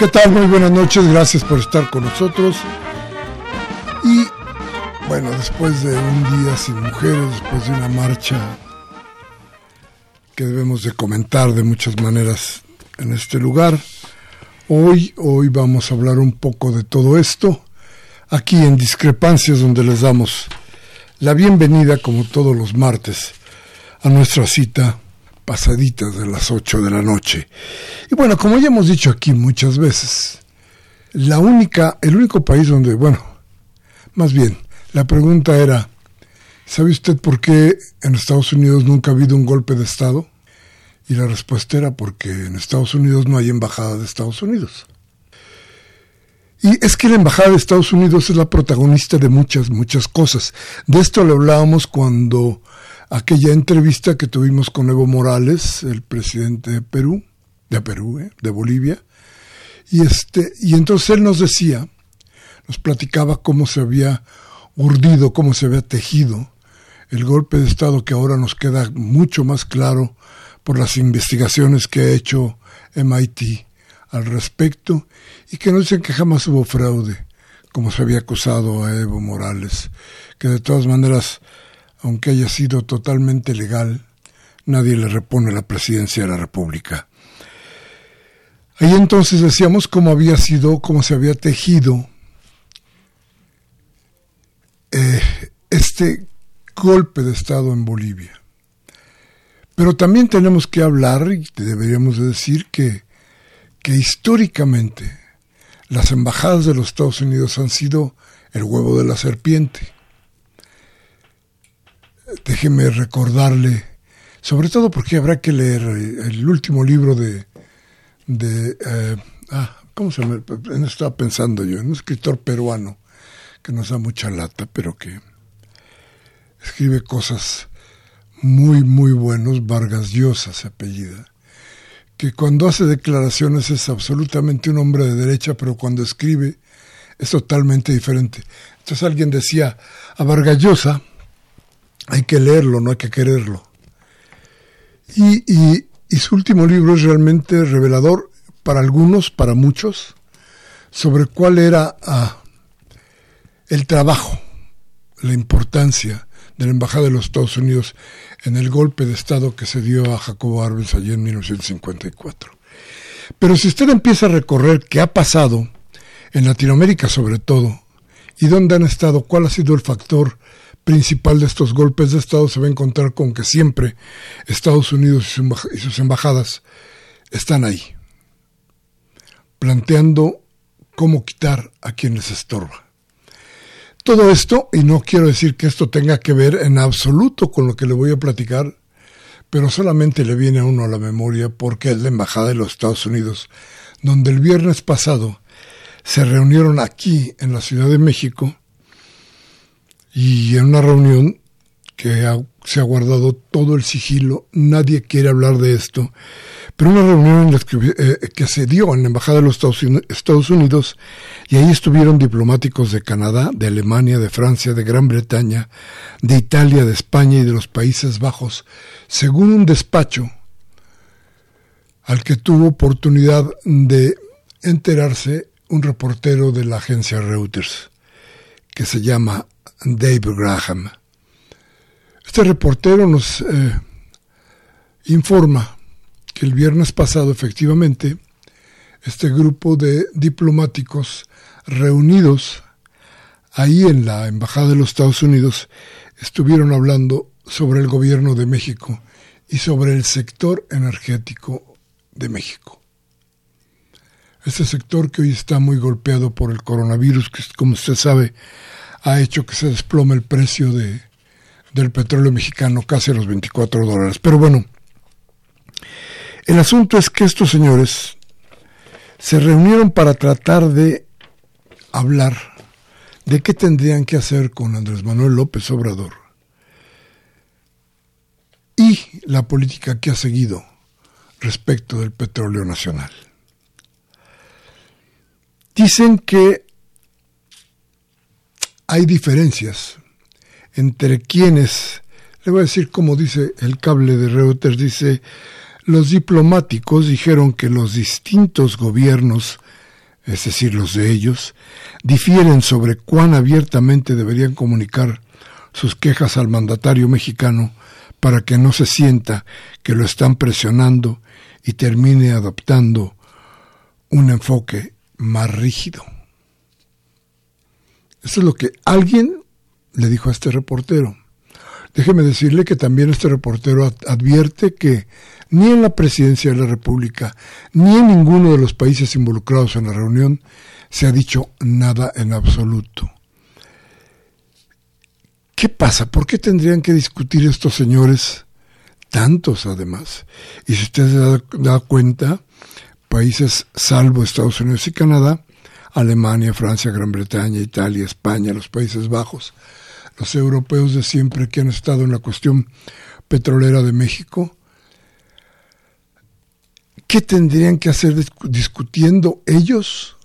¿Qué tal? Muy buenas noches, gracias por estar con nosotros. Y bueno, después de un día sin mujeres, después de una marcha que debemos de comentar de muchas maneras en este lugar, hoy, hoy vamos a hablar un poco de todo esto, aquí en Discrepancias, donde les damos la bienvenida, como todos los martes, a nuestra cita pasaditas de las 8 de la noche. Y bueno, como ya hemos dicho aquí muchas veces, la única, el único país donde, bueno, más bien, la pregunta era, ¿sabe usted por qué en Estados Unidos nunca ha habido un golpe de Estado? Y la respuesta era porque en Estados Unidos no hay embajada de Estados Unidos. Y es que la embajada de Estados Unidos es la protagonista de muchas, muchas cosas. De esto le hablábamos cuando aquella entrevista que tuvimos con Evo Morales, el presidente de Perú, de Perú, ¿eh? de Bolivia, y este, y entonces él nos decía, nos platicaba cómo se había urdido, cómo se había tejido el golpe de Estado que ahora nos queda mucho más claro por las investigaciones que ha hecho MIT al respecto y que nos dicen que jamás hubo fraude, como se había acusado a Evo Morales, que de todas maneras aunque haya sido totalmente legal, nadie le repone la presidencia de la República. Ahí entonces decíamos cómo había sido, cómo se había tejido eh, este golpe de Estado en Bolivia. Pero también tenemos que hablar, y deberíamos decir que, que históricamente las embajadas de los Estados Unidos han sido el huevo de la serpiente déjeme recordarle, sobre todo porque habrá que leer el último libro de, de eh, ah, ¿cómo se llama? Estaba pensando yo, un escritor peruano que nos da mucha lata, pero que escribe cosas muy, muy buenos, Vargas Llosa se apellida, que cuando hace declaraciones es absolutamente un hombre de derecha, pero cuando escribe es totalmente diferente. Entonces alguien decía, a Vargas Llosa hay que leerlo, no hay que quererlo. Y, su último libro es realmente revelador para algunos, para muchos, sobre cuál era ah, el trabajo, la importancia de la Embajada de los Estados Unidos en el golpe de Estado que se dio a Jacobo Arbenz allí en 1954. Pero si usted empieza a recorrer qué ha pasado, en Latinoamérica sobre todo, y dónde han estado, cuál ha sido el factor principal de estos golpes de Estado se va a encontrar con que siempre Estados Unidos y sus embajadas están ahí. planteando cómo quitar a quienes estorba. Todo esto, y no quiero decir que esto tenga que ver en absoluto con lo que le voy a platicar, pero solamente le viene a uno a la memoria porque es la Embajada de los Estados Unidos, donde el viernes pasado se reunieron aquí en la Ciudad de México y en una reunión que se ha guardado todo el sigilo, nadie quiere hablar de esto, pero una reunión eh, que, se dio en la Embajada de los Estados Unidos y ahí estuvieron diplomáticos de Canadá, de Alemania, de Francia, de Gran Bretaña, de Italia, de España y de los Países Bajos, según un despacho al que tuvo oportunidad de enterarse un reportero de la agencia Reuters, que se llama Dave Graham. Este reportero nos eh, informa que el viernes pasado efectivamente este grupo de diplomáticos reunidos ahí en la Embajada de los Estados Unidos estuvieron hablando sobre el gobierno de México y sobre el sector energético de México. Este sector que hoy está muy golpeado por el coronavirus, que como usted sabe ha hecho que se desplome el precio de, del petróleo mexicano casi a los 24 dólares. Pero bueno, el asunto es que estos señores se reunieron para tratar de hablar de qué tendrían que hacer con Andrés Manuel López Obrador y la política que ha seguido respecto del petróleo nacional. Dicen que hay diferencias entre quienes, le voy a decir como dice el cable de Reuters, dice, los diplomáticos dijeron que los distintos gobiernos, es decir, los de ellos, difieren sobre cuán abiertamente deberían comunicar sus quejas al mandatario mexicano para que no se sienta que lo están presionando y termine adoptando un enfoque más rígido. Eso es lo que alguien le dijo a este reportero. Déjeme decirle que también este reportero advierte que ni en la presidencia de la República, ni en ninguno de los países involucrados en la reunión se ha dicho nada en absoluto. ¿Qué pasa? ¿Por qué tendrían que discutir estos señores, tantos además? Y si usted se da cuenta, países salvo Estados Unidos y Canadá, Alemania, Francia, Gran Bretaña, Italia, España, los Países Bajos, los europeos de siempre que han estado en la cuestión petrolera de México, ¿qué tendrían que hacer discutiendo ellos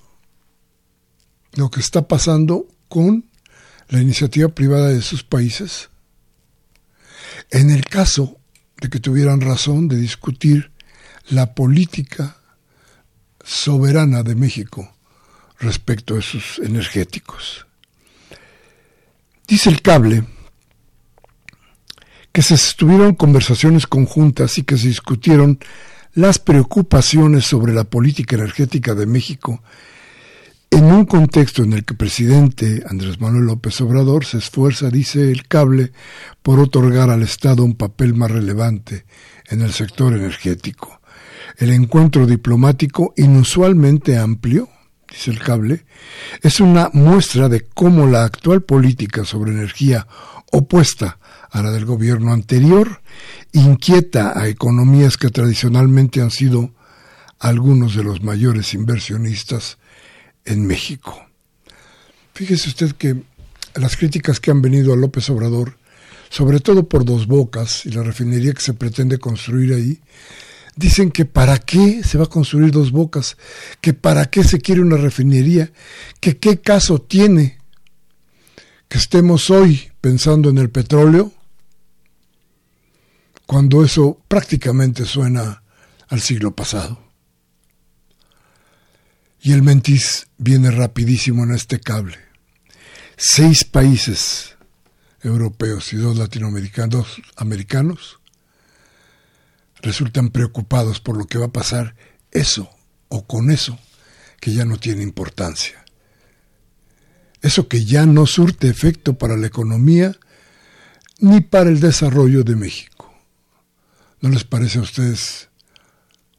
lo que está pasando con la iniciativa privada de sus países? En el caso de que tuvieran razón de discutir la política soberana de México respecto a sus energéticos. Dice el cable que se estuvieron conversaciones conjuntas y que se discutieron las preocupaciones sobre la política energética de México en un contexto en el que el presidente Andrés Manuel López Obrador se esfuerza, dice el cable, por otorgar al Estado un papel más relevante en el sector energético. El encuentro diplomático inusualmente amplio dice el cable, es una muestra de cómo la actual política sobre energía opuesta a la del gobierno anterior inquieta a economías que tradicionalmente han sido algunos de los mayores inversionistas en México. Fíjese usted que las críticas que han venido a López Obrador, sobre todo por dos bocas y la refinería que se pretende construir ahí, Dicen que para qué se va a construir dos bocas, que para qué se quiere una refinería, que qué caso tiene que estemos hoy pensando en el petróleo, cuando eso prácticamente suena al siglo pasado. Y el mentis viene rapidísimo en este cable. Seis países europeos y dos latinoamericanos americanos resultan preocupados por lo que va a pasar eso o con eso que ya no tiene importancia. Eso que ya no surte efecto para la economía ni para el desarrollo de México. ¿No les parece a ustedes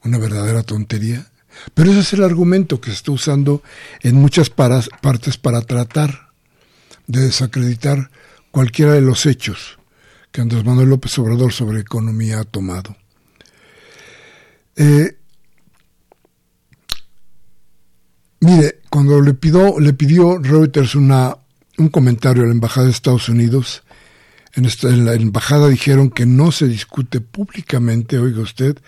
una verdadera tontería? Pero ese es el argumento que se está usando en muchas partes para tratar de desacreditar cualquiera de los hechos que Andrés Manuel López Obrador sobre economía ha tomado. Eh, mire, cuando le, pidió, le pidió Reuters una, un comentario a la Embajada de Estados Unidos, en, en la Embajada dijeron que no se discute públicamente, oiga usted,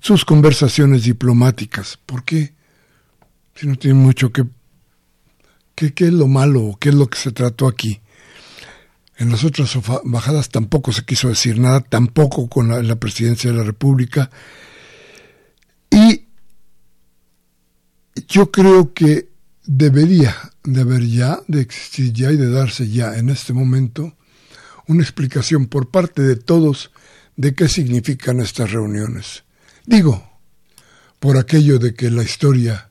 sus conversaciones diplomáticas. ¿Por qué? Si no tiene mucho que... ¿Qué, qué es lo malo? ¿Qué es lo que se trató aquí? En las otras embajadas tampoco se quiso decir nada, tampoco con la presidencia de la República. Y yo creo que debería de haber ya, de existir ya y de darse ya en este momento una explicación por parte de todos de qué significan estas reuniones. Digo, por aquello de que la historia,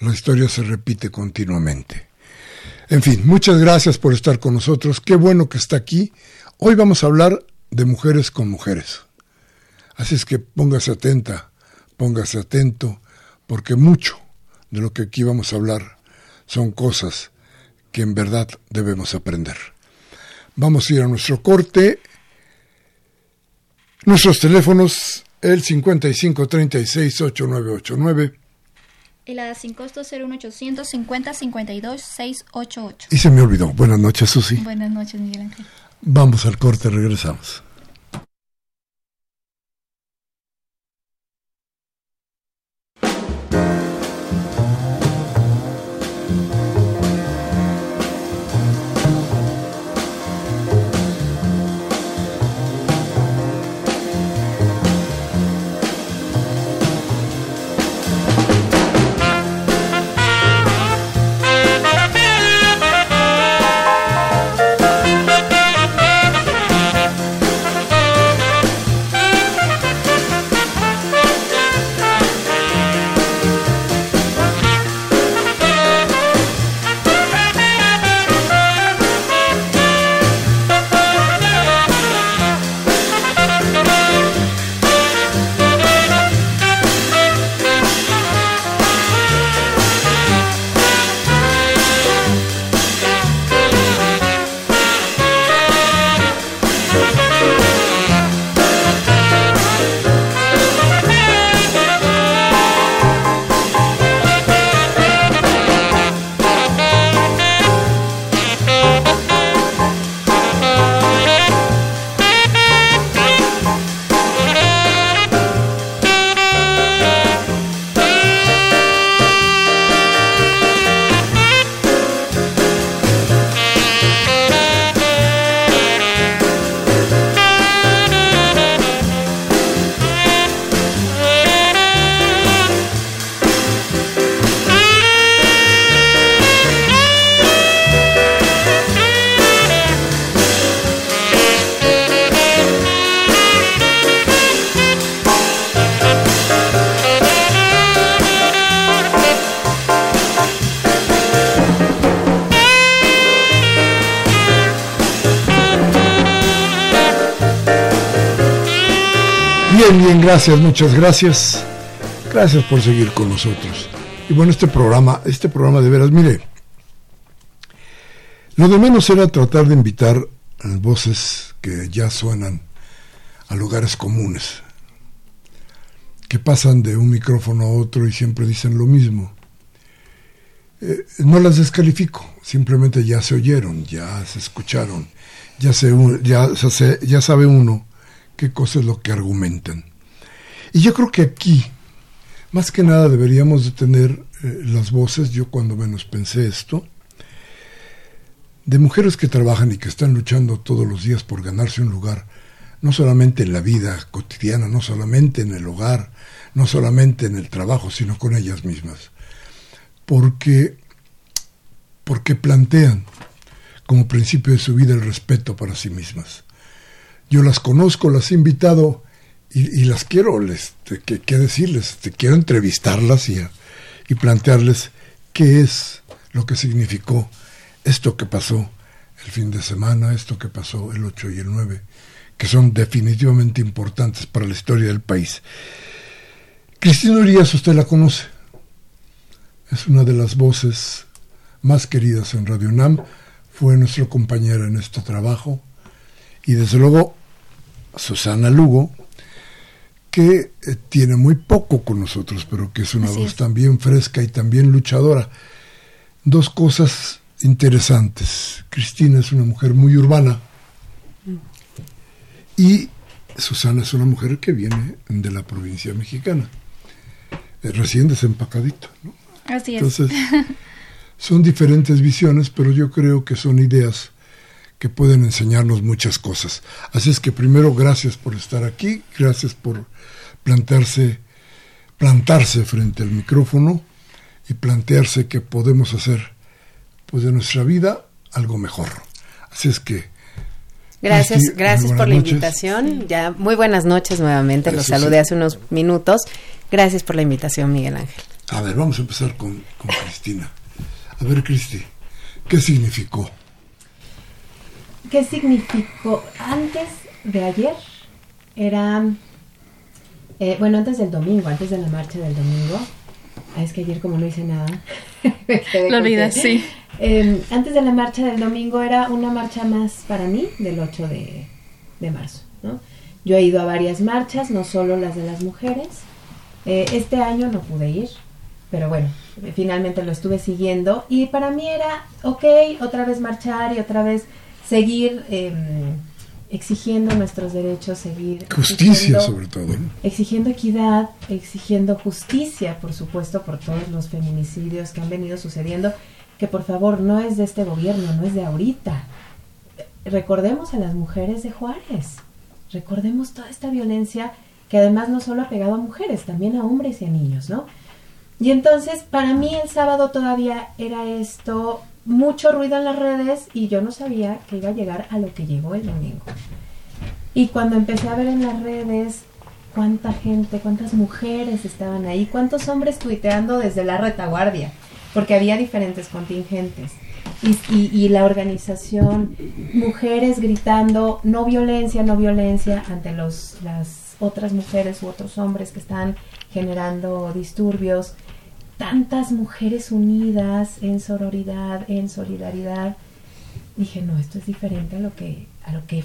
la historia se repite continuamente. En fin, muchas gracias por estar con nosotros. Qué bueno que está aquí. Hoy vamos a hablar de mujeres con mujeres. Así es que póngase atenta, póngase atento, porque mucho de lo que aquí vamos a hablar son cosas que en verdad debemos aprender. Vamos a ir a nuestro corte. Nuestros teléfonos el 5536-8989. Y la sin costo 01800 50 52 688. Y se me olvidó. Buenas noches, Susi. Buenas noches, Miguel Ángel. Vamos al corte, regresamos. Gracias, muchas gracias. Gracias por seguir con nosotros. Y bueno, este programa, este programa de veras, mire, lo de menos era tratar de invitar voces que ya suenan a lugares comunes, que pasan de un micrófono a otro y siempre dicen lo mismo. Eh, no las descalifico, simplemente ya se oyeron, ya se escucharon, ya, se, ya, ya sabe uno qué cosa es lo que argumentan. Y yo creo que aquí, más que nada, deberíamos de tener eh, las voces, yo cuando menos pensé esto, de mujeres que trabajan y que están luchando todos los días por ganarse un lugar, no solamente en la vida cotidiana, no solamente en el hogar, no solamente en el trabajo, sino con ellas mismas. Porque, porque plantean como principio de su vida el respeto para sí mismas. Yo las conozco, las he invitado y, las quiero, les, que, que decirles, te quiero entrevistarlas y, y plantearles qué es lo que significó esto que pasó el fin de semana, esto que pasó el 8 y el 9, que son definitivamente importantes para la historia del país. Cristina Urias, usted la conoce, es una de las voces más queridas en Radio Nam, fue nuestra compañera en este trabajo. Y desde luego Susana Lugo, que eh, tiene muy poco con nosotros, pero que es una voz también fresca y también luchadora. Dos cosas interesantes. Cristina es una mujer muy urbana y Susana es una mujer que viene de la provincia mexicana, eh, recién desempacadito. ¿no? Así es. Entonces, son diferentes visiones, pero yo creo que son ideas que pueden enseñarnos muchas cosas. Así es que primero gracias por estar aquí, gracias por plantarse, plantarse frente al micrófono y plantearse que podemos hacer pues de nuestra vida algo mejor. Así es que Gracias, gracias por la invitación. Ya muy buenas noches nuevamente. Los saludé hace unos minutos. Gracias por la invitación, Miguel Ángel. A ver, vamos a empezar con, con Cristina. A ver, Cristi, ¿qué significó? ¿Qué significó? Antes de ayer era, eh, bueno, antes del domingo, antes de la marcha del domingo. Ah, es que ayer como no hice nada. Lo olvidas, sí. Em, antes de la marcha del domingo era una marcha más para mí del 8 de, de marzo. ¿no? Yo he ido a varias marchas, no solo las de las mujeres. Eh, este año no pude ir, pero bueno, finalmente lo estuve siguiendo y para mí era, ok, otra vez marchar y otra vez seguir em, exigiendo nuestros derechos, seguir... Justicia sobre todo. Exigiendo equidad, exigiendo justicia, por supuesto, por todos los feminicidios que han venido sucediendo que por favor no es de este gobierno, no es de ahorita. Recordemos a las mujeres de Juárez, recordemos toda esta violencia que además no solo ha pegado a mujeres, también a hombres y a niños, ¿no? Y entonces, para mí el sábado todavía era esto, mucho ruido en las redes y yo no sabía que iba a llegar a lo que llegó el domingo. Y cuando empecé a ver en las redes cuánta gente, cuántas mujeres estaban ahí, cuántos hombres tuiteando desde la retaguardia, porque había diferentes contingentes. Y, y, la organización, mujeres gritando no violencia, no violencia ante los, las otras mujeres u otros hombres que están generando disturbios, tantas mujeres unidas en sororidad, en solidaridad. Dije, no, esto es diferente a lo que, a lo que,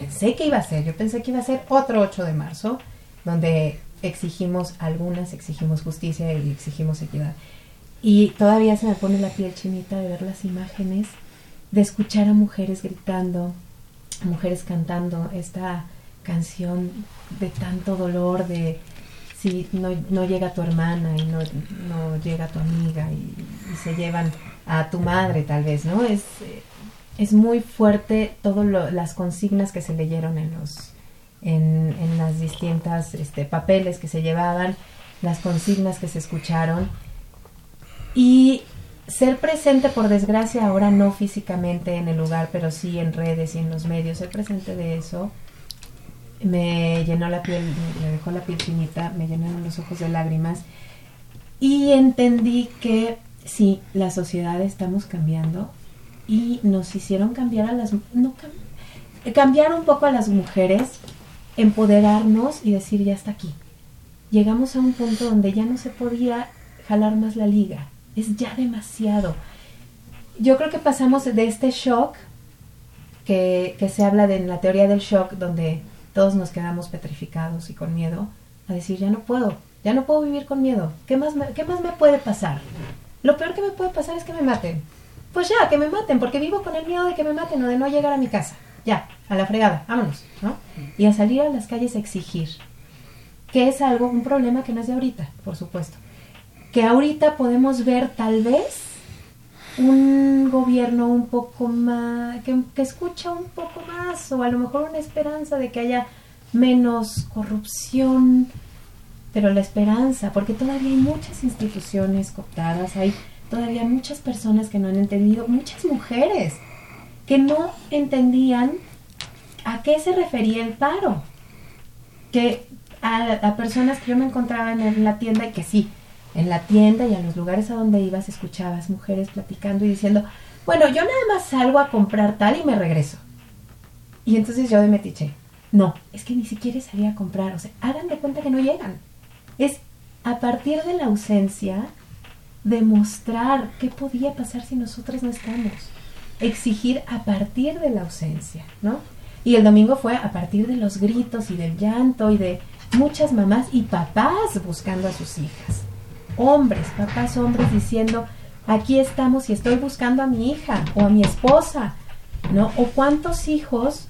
pensé que iba a ser. Yo pensé que iba a ser otro 8 de marzo, donde exigimos algunas, exigimos justicia y exigimos equidad. Y todavía se me pone la piel chinita de ver las imágenes, de escuchar a mujeres gritando, mujeres cantando esta canción de tanto dolor, de si no, no llega tu hermana y no, no llega tu amiga y, se llevan a tu madre tal vez, ¿no? Es, es muy fuerte todas las consignas que se leyeron en los en, en las distintas este, papeles que se llevaban, las consignas que se escucharon y ser presente, por desgracia, ahora no físicamente en el lugar, pero sí en redes y en los medios, ser presente de eso, me llenó la piel, me dejó la piel finita, me llenaron los ojos de lágrimas y entendí que sí, la sociedad estamos cambiando y nos hicieron cambiar a las no cambiar un poco a las mujeres, empoderarnos y decir ya está aquí. Llegamos a un punto donde ya no se podía jalar más la liga es ya demasiado. Yo creo que pasamos de este shock que, se habla de en la teoría del shock, donde todos nos quedamos petrificados y con miedo, a decir, ya no puedo, ya no puedo vivir con miedo. ¿Qué más me, qué más me puede pasar? Lo peor que me puede pasar es que me maten. Pues ya, que me maten, porque vivo con el miedo de que me maten o de no llegar a mi casa. Ya, a la fregada, vámonos, ¿no? Y a salir a las calles a exigir, que es algo, un problema que no es de ahorita, por supuesto que ahorita podemos ver tal vez un gobierno un poco más, que, escucha un poco más, o a lo mejor una esperanza de que haya menos corrupción, pero la esperanza, porque todavía hay muchas instituciones cooptadas, hay todavía muchas personas que no han entendido, muchas mujeres que no entendían a qué se refería el paro, que a, a personas que yo me encontraba en la tienda y que sí, en la tienda y a los lugares a donde ibas escuchabas mujeres platicando y diciendo, bueno, yo nada más salgo a comprar tal y me regreso. Y entonces yo de metiche, no, es que ni siquiera salía a comprar, o sea, hagan de cuenta que no llegan. Es a partir de la ausencia demostrar qué podía pasar si nosotras no estamos. Exigir a partir de la ausencia, ¿no? Y el domingo fue a partir de los gritos y del llanto y de muchas mamás y papás buscando a sus hijas. Hombres, papás hombres diciendo, aquí estamos y estoy buscando a mi hija o a mi esposa, ¿no? O cuántos hijos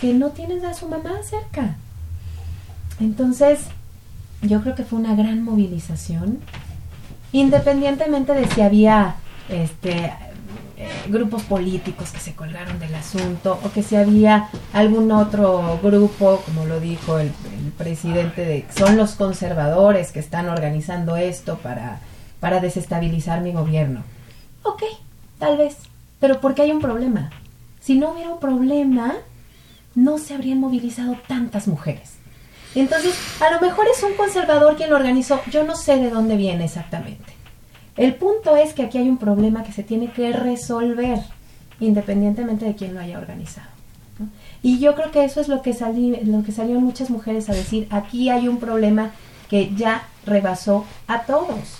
que no tienen a su mamá cerca. Entonces, yo creo que fue una gran movilización, independientemente de si había este grupos políticos que se colgaron del asunto o que si había algún otro grupo, como lo dijo el, presidente, de son los conservadores que están organizando esto para, para desestabilizar mi gobierno. Ok, tal vez, pero porque hay un problema. Si no hubiera un problema, no se habrían movilizado tantas mujeres. Entonces, a lo mejor es un conservador quien lo organizó, yo no sé de dónde viene exactamente. El punto es que aquí hay un problema que se tiene que resolver, independientemente de quién lo haya organizado. Y yo creo que eso es lo que, salí, lo que salieron muchas mujeres a decir, aquí hay un problema que ya rebasó a todos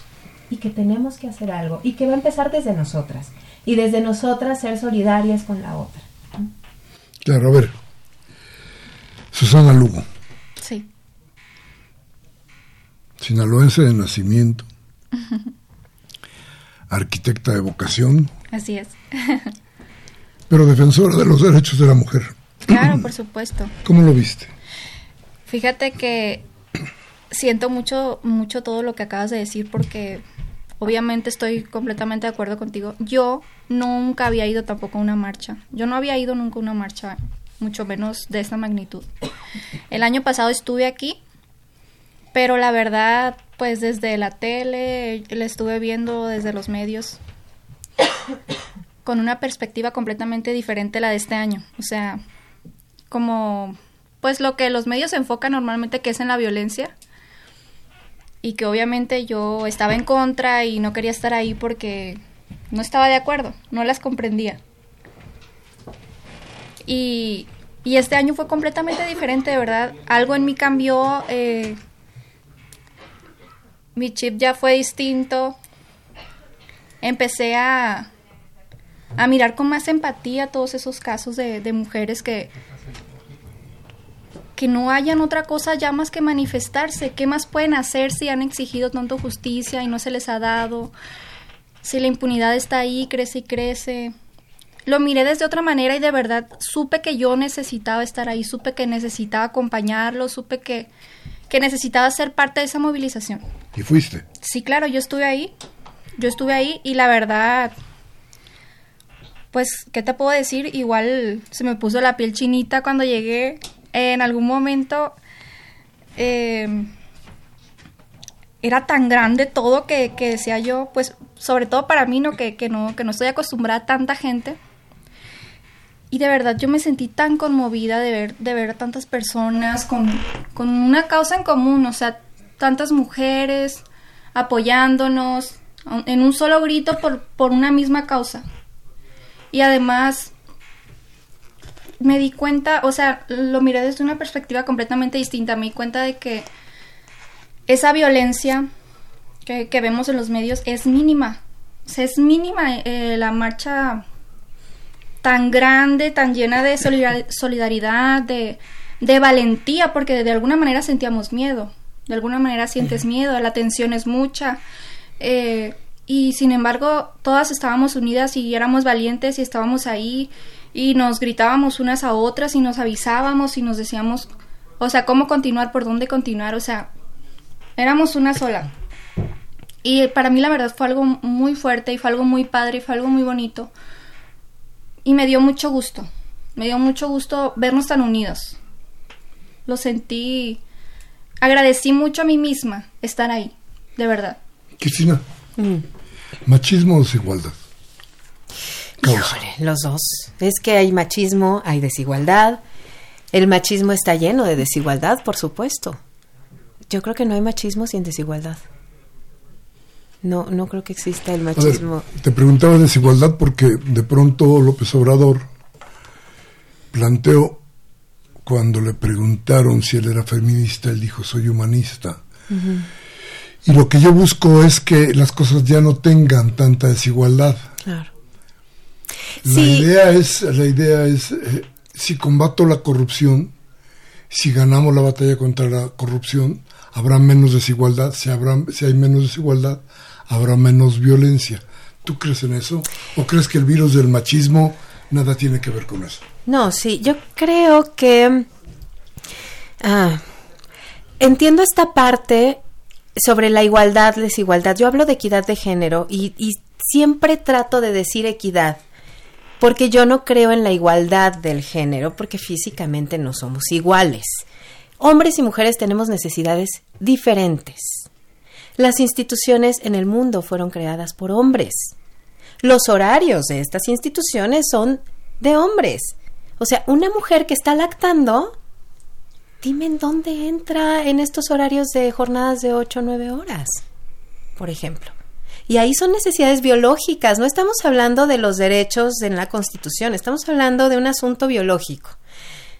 y que tenemos que hacer algo y que va a empezar desde nosotras y desde nosotras ser solidarias con la otra. Claro, a ver, Susana Lugo. Sí. Sinaloense de nacimiento. arquitecta de vocación. Así es. pero defensora de los derechos de la mujer. Claro, por supuesto. ¿Cómo lo viste? Fíjate que siento mucho, mucho todo lo que acabas de decir porque obviamente estoy completamente de acuerdo contigo. Yo nunca había ido tampoco a una marcha. Yo no había ido nunca a una marcha, mucho menos de esta magnitud. El año pasado estuve aquí, pero la verdad, pues desde la tele, la estuve viendo desde los medios con una perspectiva completamente diferente a la de este año. O sea, como pues lo que los medios enfocan normalmente que es en la violencia y que obviamente yo estaba en contra y no quería estar ahí porque no estaba de acuerdo, no las comprendía. Y, y este año fue completamente diferente, de verdad. Algo en mí cambió. Eh, mi chip ya fue distinto. Empecé a, a mirar con más empatía todos esos casos de, de mujeres que, que no hayan otra cosa ya más que manifestarse. ¿Qué más pueden hacer si han exigido tanto justicia y no se les ha dado? Si la impunidad está ahí, crece y crece. Lo miré desde otra manera y de verdad supe que yo necesitaba estar ahí, supe que necesitaba acompañarlo, supe que, que necesitaba ser parte de esa movilización. ¿Y fuiste? Sí, claro, yo estuve ahí. Yo estuve ahí y la verdad, pues, ¿qué te puedo decir? Igual se me puso la piel chinita cuando llegué. En algún momento eh, era tan grande todo que, que, decía yo, pues, sobre todo para mí, ¿no? Que, que no, que no estoy acostumbrada a tanta gente. Y de verdad yo me sentí tan conmovida de ver, de ver a tantas personas con, con una causa en común, o sea, tantas mujeres apoyándonos en un solo grito por, por una misma causa. Y además me di cuenta, o sea, lo miré desde una perspectiva completamente distinta. Me di cuenta de que esa violencia que, que vemos en los medios es mínima. O sea, es mínima eh, la marcha tan grande, tan llena de solidaridad, de, de valentía, porque de alguna manera sentíamos miedo. De alguna manera sientes miedo, la tensión es mucha. Eh, y sin embargo, todas estábamos unidas y éramos valientes y estábamos ahí y nos gritábamos unas a otras y nos avisábamos y nos decíamos, o sea, cómo continuar, por dónde continuar, o sea, éramos una sola. Y para mí la verdad fue algo muy fuerte y fue algo muy padre y fue algo muy bonito y me dio mucho gusto. Me dio mucho gusto vernos tan unidos. Lo sentí. Agradecí mucho a mí misma estar ahí, de verdad. Cristina, mm. ¿machismo o desigualdad? Híjole, los dos. Es que hay machismo, hay desigualdad. El machismo está lleno de desigualdad, por supuesto. Yo creo que no hay machismo sin desigualdad. No, no creo que exista el machismo. te preguntaba desigualdad porque de pronto López Obrador planteó, cuando le preguntaron si él era feminista, él dijo, soy humanista. Y lo que yo busco es que las cosas ya no tengan tanta desigualdad. Claro. La idea es, la idea es, eh, si combato la corrupción, si ganamos la batalla contra la corrupción, habrá menos desigualdad, si, habrá, si hay menos desigualdad, habrá menos violencia. ¿Tú crees en eso? ¿O crees que el virus del machismo nada tiene que ver con eso? No, sí, yo creo que... Ah, entiendo esta parte sobre la igualdad, desigualdad. Yo hablo de equidad de género y, y siempre trato de decir equidad porque yo no creo en la igualdad del género, porque físicamente no somos iguales. Hombres y mujeres tenemos necesidades diferentes. Las instituciones en el mundo fueron creadas por hombres. Los horarios de estas instituciones son de hombres. O sea, una mujer que está lactando, dime en dónde entra en estos horarios de jornadas de 8 o 9 horas, por ejemplo. Y ahí son necesidades biológicas, no estamos hablando de los derechos en la Constitución, estamos hablando de un asunto biológico.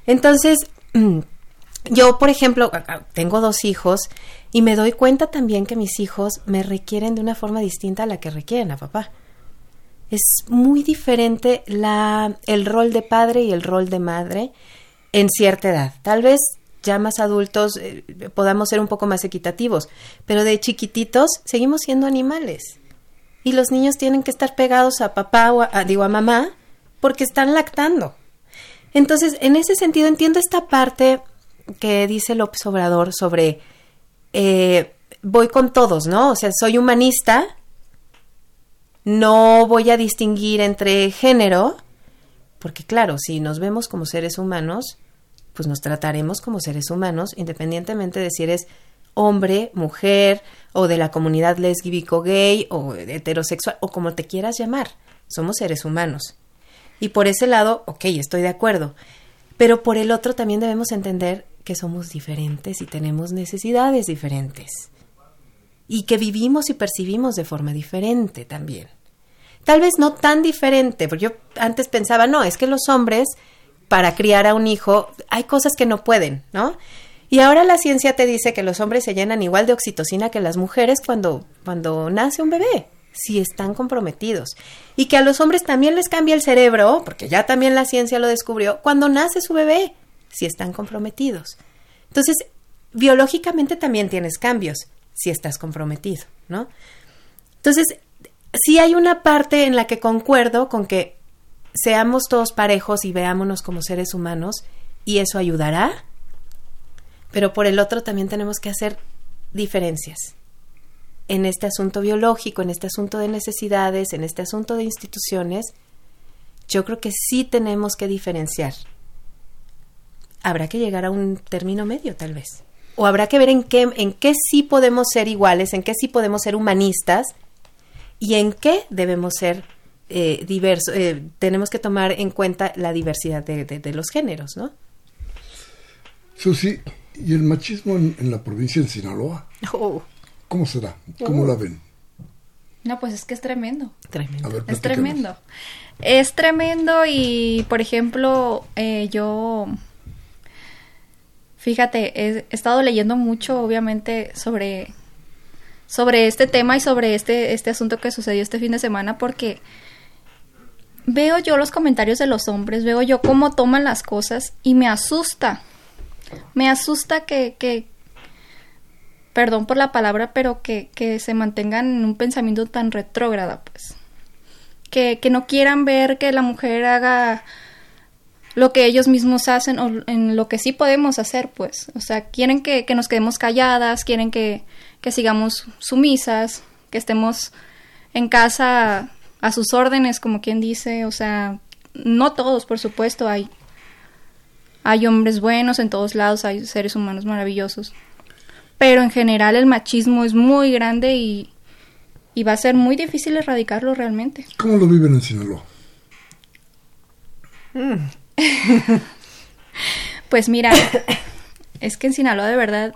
Entonces, yo, por ejemplo, tengo dos hijos y me doy cuenta también que mis hijos me requieren de una forma distinta a la que requieren a papá. Es muy diferente la, el rol de padre y el rol de madre en cierta edad. Tal vez ya más adultos eh, podamos ser un poco más equitativos, pero de chiquititos seguimos siendo animales. Y los niños tienen que estar pegados a papá o a, digo a mamá porque están lactando. Entonces, en ese sentido entiendo esta parte que dice López Obrador sobre eh, voy con todos, ¿no? O sea, soy humanista, no voy a distinguir entre género, porque claro, si nos vemos como seres humanos, pues nos trataremos como seres humanos, independientemente de si eres hombre, mujer, o de la comunidad lésbico gay, o heterosexual, o como te quieras llamar. Somos seres humanos. Y por ese lado, ok, estoy de acuerdo. Pero por el otro también debemos entender que somos diferentes y tenemos necesidades diferentes. Y que vivimos y percibimos de forma diferente también. Tal vez no tan diferente, porque yo antes pensaba, no, es que los hombres para criar a un hijo, hay cosas que no pueden, ¿no? Y ahora la ciencia te dice que los hombres se llenan igual de oxitocina que las mujeres cuando, cuando nace un bebé, si están comprometidos. Y que a los hombres también les cambia el cerebro, porque ya también la ciencia lo descubrió, cuando nace su bebé, si están comprometidos. Entonces, biológicamente también tienes cambios si estás comprometido, ¿no? Entonces, sí hay una parte en la que concuerdo con que seamos todos parejos y veámonos como seres humanos y eso ayudará, pero por el otro también tenemos que hacer diferencias en este asunto biológico, en este asunto de necesidades, en este asunto de instituciones, yo creo que sí tenemos que diferenciar. Habrá que llegar a un término medio, tal vez. O habrá que ver en qué, en qué sí podemos ser iguales, en qué sí podemos ser humanistas y en qué debemos ser eh, diverso, eh, tenemos que tomar en cuenta la diversidad de, los géneros, ¿no? Susi, ¿y el machismo en, la provincia de Sinaloa? Oh. ¿Cómo será? ¿Cómo la ven? No, pues es que es tremendo. Tremendo. es tremendo. Es tremendo y, por ejemplo, eh, yo, fíjate, he, estado leyendo mucho, obviamente, sobre, sobre este tema y sobre este, este asunto que sucedió este fin de semana, porque veo yo los comentarios de los hombres, veo yo cómo toman las cosas y me asusta. Me asusta que, que perdón por la palabra, pero que, que se mantengan en un pensamiento tan retrógrada, pues. Que, que no quieran ver que la mujer haga lo que ellos mismos hacen o en lo que sí podemos hacer, pues. O sea, quieren que, que nos quedemos calladas, quieren que, que sigamos sumisas, que estemos en casa a sus órdenes, como quien dice, o sea, no todos, por supuesto, hay, hay hombres buenos en todos lados, hay seres humanos maravillosos, pero en general el machismo es muy grande y, y va a ser muy difícil erradicarlo realmente. ¿Cómo lo viven en Sinaloa? Mm. pues mira, es que en Sinaloa de verdad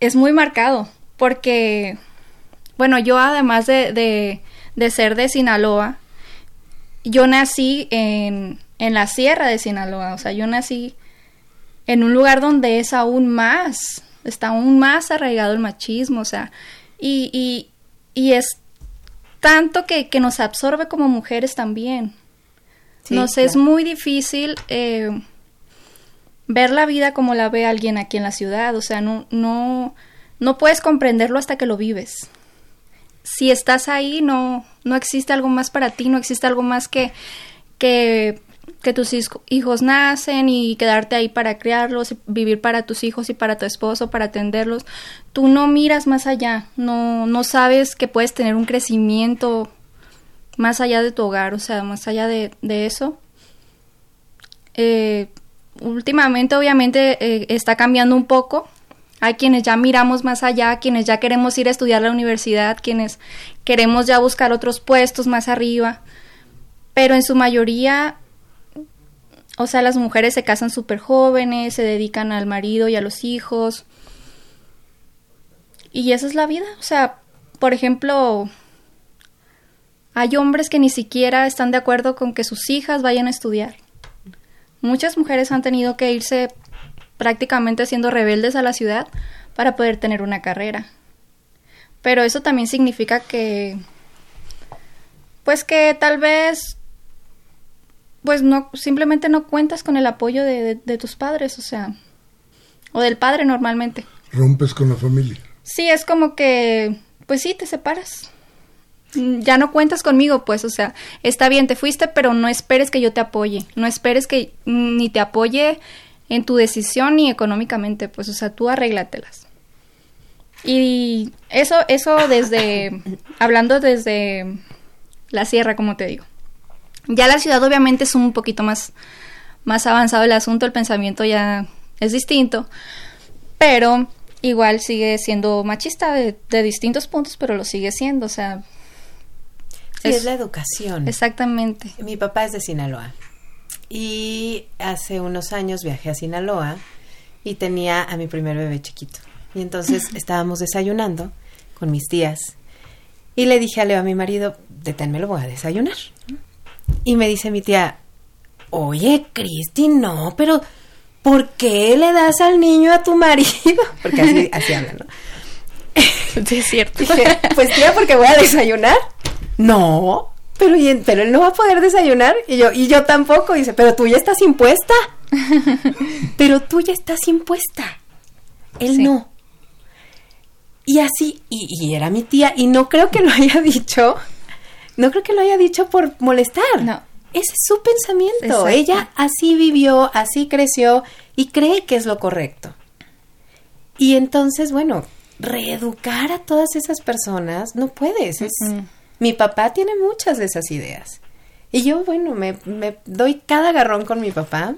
es muy marcado, porque, bueno, yo además de de ser de Sinaloa, yo nací en, en la sierra de Sinaloa, o sea, yo nací en un lugar donde es aún más está aún más arraigado el machismo, o sea, y, y, y es tanto que, que, nos absorbe como mujeres también. nos es muy difícil eh, ver la vida como la ve alguien aquí en la ciudad, o sea, no, no, no puedes comprenderlo hasta que lo vives. Si estás ahí, no, no existe algo más para ti, no existe algo más que, que que tus hijos nacen y quedarte ahí para criarlos, vivir para tus hijos y para tu esposo, para atenderlos. Tú no miras más allá, no, no sabes que puedes tener un crecimiento más allá de tu hogar, o sea, más allá de, eso. Eh, últimamente, obviamente, eh, está cambiando un poco. Hay quienes ya miramos más allá, quienes ya queremos ir a estudiar la universidad, quienes queremos ya buscar otros puestos más arriba. Pero en su mayoría o sea, las mujeres se casan súper jóvenes, se dedican al marido y a los hijos. Y esa es la vida. O sea, por ejemplo, hay hombres que ni siquiera están de acuerdo con que sus hijas vayan a estudiar. Muchas mujeres han tenido que irse prácticamente siendo rebeldes a la ciudad para poder tener una carrera. Pero eso también significa que, pues que tal vez pues no, simplemente no cuentas con el apoyo de, tus padres, o sea, o del padre normalmente. Rompes con la familia. Sí, es como que, pues sí, te separas. Mm, ya no cuentas conmigo, pues, o sea, está bien, te fuiste, pero no esperes que yo te apoye, no esperes que ni te apoye en tu decisión ni económicamente, pues, o sea, tú arréglatelas. Y eso, eso desde, hablando desde la sierra, como te digo. Ya la ciudad obviamente es un poquito más, más avanzado el asunto, el pensamiento ya es distinto, pero igual sigue siendo machista de, distintos puntos, pero lo sigue siendo, o sea... Sí, es, la educación. Exactamente. Mi papá es de Sinaloa y hace unos años viajé a Sinaloa y tenía a mi primer bebé chiquito. Y entonces estábamos desayunando con mis tías y le dije a Leo, a mi marido, deténme, lo voy a desayunar. Y me dice mi tía, oye, Cristi, no, pero ¿por qué le das al niño a tu marido? Porque así, así hablan, ¿no? Sí, es cierto. pues tía, porque voy a desayunar. No, pero, pero él no va a poder desayunar. Y yo, y yo tampoco. Dice, pero tú ya estás impuesta. pero tú ya estás impuesta. Él no. Y así, y, y, era mi tía, y no creo que lo haya dicho no creo que lo haya dicho por molestar. No. Ese es su pensamiento. Ella así vivió, así creció y cree que es lo correcto. Y entonces, bueno, reeducar a todas esas personas no puedes. Mi papá tiene muchas de esas ideas. Y yo, bueno, me, me doy cada agarrón con mi papá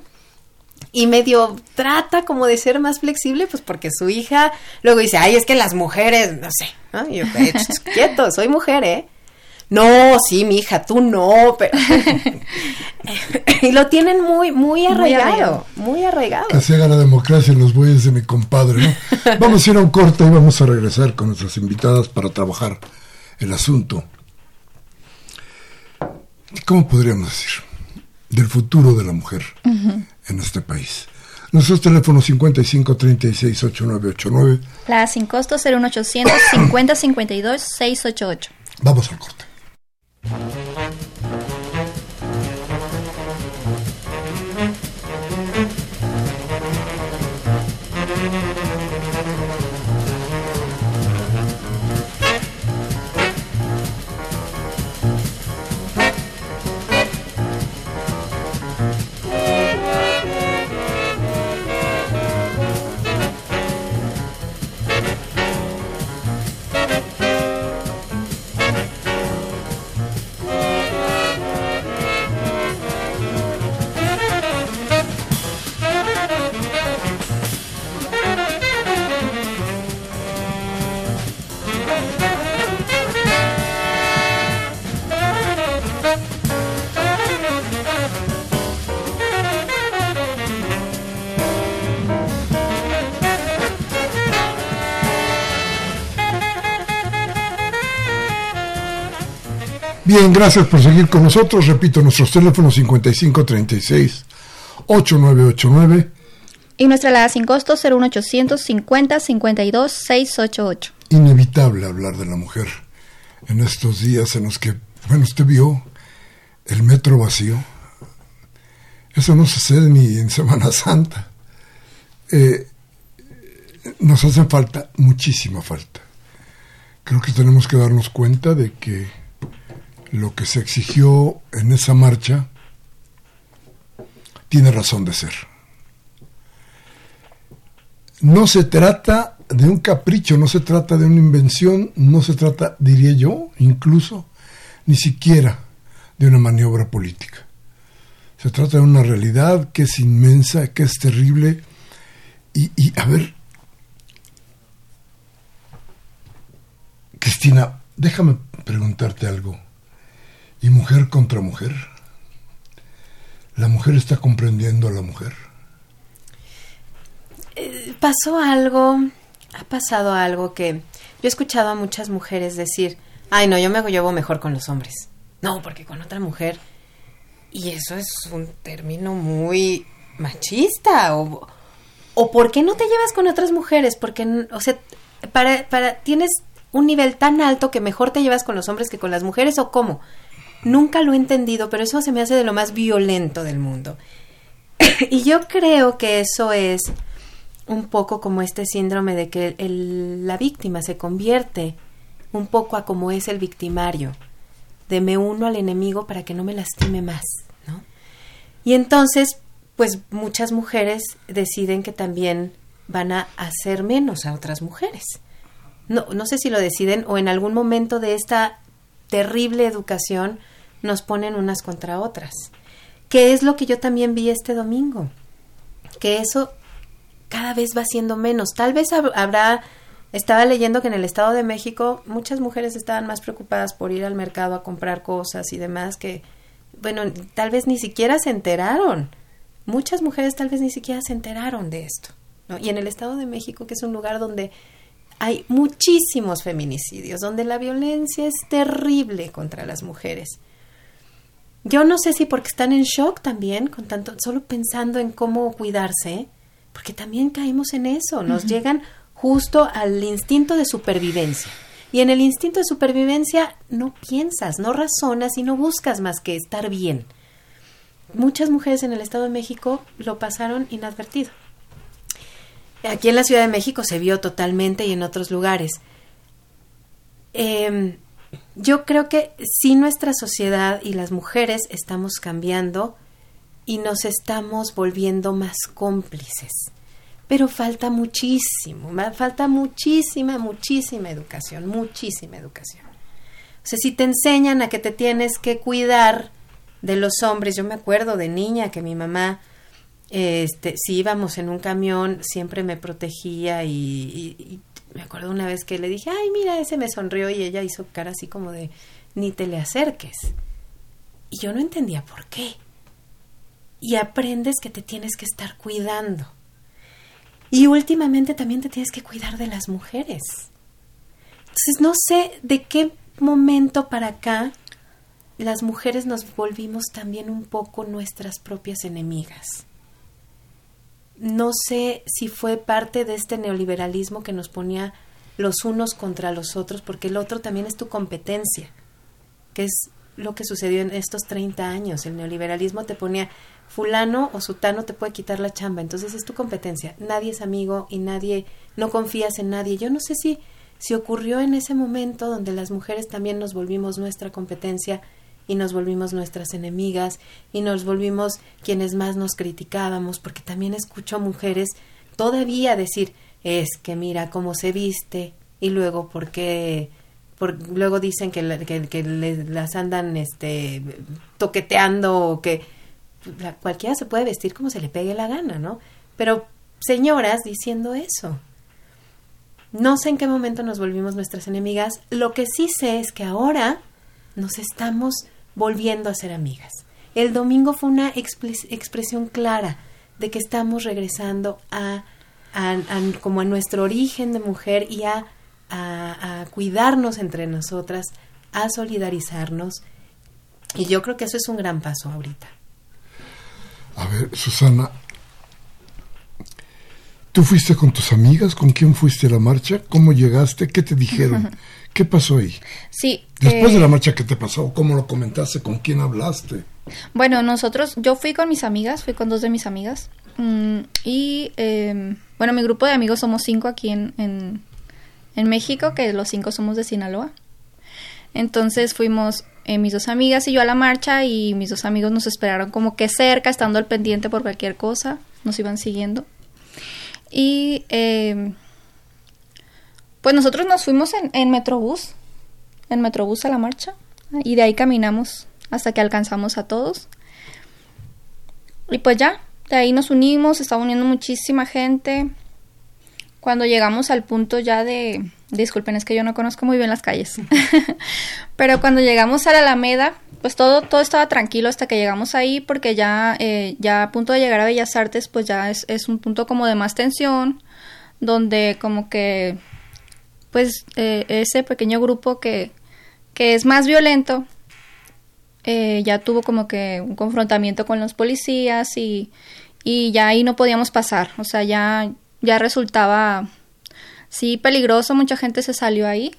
y medio trata como de ser más flexible, pues porque su hija luego dice, ay, es que las mujeres, no sé, ¿no? Y yo, quieto, soy mujer, ¿eh? No, sí, mi hija, tú no, pero... y lo tienen muy, muy arraigado, muy arraigado. Así haga la democracia en los bueyes de mi compadre, ¿no? vamos a ir a un corte y vamos a regresar con nuestras invitadas para trabajar el asunto. ¿Cómo podríamos decir? Del futuro de la mujer en este país. Nuestros teléfonos 55 36 8989. La sin costo 01800 50 52 688. Vamos al corte. Thank you. Bien, gracias por seguir con nosotros. Repito, nuestros teléfonos 5536 8989 Y nuestra alada sin costo 01800 50 52 688. Inevitable hablar de la mujer en estos días en los que, bueno, usted vio el metro vacío. Eso no sucede ni en Semana Santa. Eh, nos hace falta, muchísima falta. Creo que tenemos que darnos cuenta de que lo que se exigió en esa marcha tiene razón de ser. No se trata de un capricho, no se trata de una invención, no se trata, diría yo, incluso, ni siquiera de una maniobra política. Se trata de una realidad que es inmensa, que es terrible. Y, y a ver, Cristina, déjame preguntarte algo. ¿Y mujer contra mujer? ¿La mujer está comprendiendo a la mujer? Eh, pasó algo, ha pasado algo que yo he escuchado a muchas mujeres decir, ay no, yo me llevo mejor con los hombres. No, porque con otra mujer. Y eso es un término muy machista. O, o ¿por qué no te llevas con otras mujeres? Porque, o sea, para, para, tienes un nivel tan alto que mejor te llevas con los hombres que con las mujeres o cómo. Nunca lo he entendido, pero eso se me hace de lo más violento del mundo. y yo creo que eso es un poco como este síndrome de que la víctima se convierte un poco a como es el victimario, de me uno al enemigo para que no me lastime más, ¿no? Y entonces, pues muchas mujeres deciden que también van a hacer menos a otras mujeres. No, no sé si lo deciden o en algún momento de esta terrible educación nos ponen unas contra otras. Que es lo que yo también vi este domingo. Que eso cada vez va siendo menos. Tal vez habrá, estaba leyendo que en el Estado de México muchas mujeres estaban más preocupadas por ir al mercado a comprar cosas y demás que, bueno, tal vez ni siquiera se enteraron. Muchas mujeres tal vez ni siquiera se enteraron de esto. Y en el Estado de México, que es un lugar donde hay muchísimos feminicidios, donde la violencia es terrible contra las mujeres. Yo no sé si porque están en shock también, con tanto, solo pensando en cómo cuidarse, porque también caemos en eso, nos llegan justo al instinto de supervivencia. Y en el instinto de supervivencia no piensas, no razonas y no buscas más que estar bien. Muchas mujeres en el Estado de México lo pasaron inadvertido. Aquí en la Ciudad de México se vio totalmente y en otros lugares. Eh, yo creo que sí nuestra sociedad y las mujeres estamos cambiando y nos estamos volviendo más cómplices. Pero falta muchísimo, falta muchísima, muchísima educación, muchísima educación. O sea, si te enseñan a que te tienes que cuidar de los hombres, yo me acuerdo de niña que mi mamá, este, si íbamos en un camión, siempre me protegía y, y me acuerdo una vez que le dije, ay, mira, ese me sonrió y ella hizo cara así como de, ni te le acerques. Y yo no entendía por qué y aprendes que te tienes que estar cuidando. Y últimamente también te tienes que cuidar de las mujeres. Entonces no sé de qué momento para acá las mujeres nos volvimos también un poco nuestras propias enemigas. No sé si fue parte de este neoliberalismo que nos ponía los unos contra los otros, porque el otro también es tu competencia, que es lo que sucedió en estos 30 años. El neoliberalismo te ponía fulano o sutano te puede quitar la chamba, entonces es tu competencia. Nadie es amigo y nadie, no confías en nadie. Yo no sé si, si ocurrió en ese momento donde las mujeres también nos volvimos nuestra competencia y nos volvimos nuestras enemigas y nos volvimos quienes más nos criticábamos, porque también escucho mujeres todavía decir, es que mira cómo se viste y luego porque por, luego dicen que, que, que las andan este toqueteando o que cualquiera se puede vestir como se le pegue la gana, ¿no? Pero señoras diciendo eso. No sé en qué momento nos volvimos nuestras enemigas. Lo que sí sé es que ahora nos estamos volviendo a ser amigas. El domingo fue una expresión clara de que estamos regresando a, como a nuestro origen de mujer y a, a cuidarnos entre nosotras, a solidarizarnos. Y yo creo que eso es un gran paso ahorita. A ver, Susana, ¿Tú fuiste con tus amigas? ¿Con quién fuiste a la marcha? ¿Cómo llegaste? ¿Qué te dijeron? ¿Qué pasó ahí? Sí. Después eh, de la marcha, ¿qué te pasó? ¿Cómo lo comentaste? ¿Con quién hablaste? Bueno, nosotros, yo fui con mis amigas, fui con dos de mis amigas. mm, y eh, bueno, mi grupo de amigos somos cinco aquí en, en, en México, que los cinco somos de Sinaloa. Entonces fuimos eh, mis dos amigas y yo a la marcha y mis dos amigos nos esperaron como que cerca, estando al pendiente por cualquier cosa, nos iban siguiendo. Y eh, pues nosotros nos fuimos en, en Metrobús, en Metrobús a la marcha, y de ahí caminamos hasta que alcanzamos a todos. Y pues ya, de ahí nos unimos, estaba uniendo muchísima gente. Cuando llegamos al punto ya de... Disculpen, es que yo no conozco muy bien las calles. Pero cuando llegamos a la Alameda, pues todo, todo estaba tranquilo hasta que llegamos ahí porque ya, eh, ya a punto de llegar a Bellas Artes, pues ya es, es un punto como de más tensión, donde como que, pues eh, ese pequeño grupo que, que es más violento, eh, ya tuvo como que un confrontamiento con los policías y, y ya ahí no podíamos pasar, o sea, ya, ya resultaba, sí, peligroso, mucha gente se salió ahí.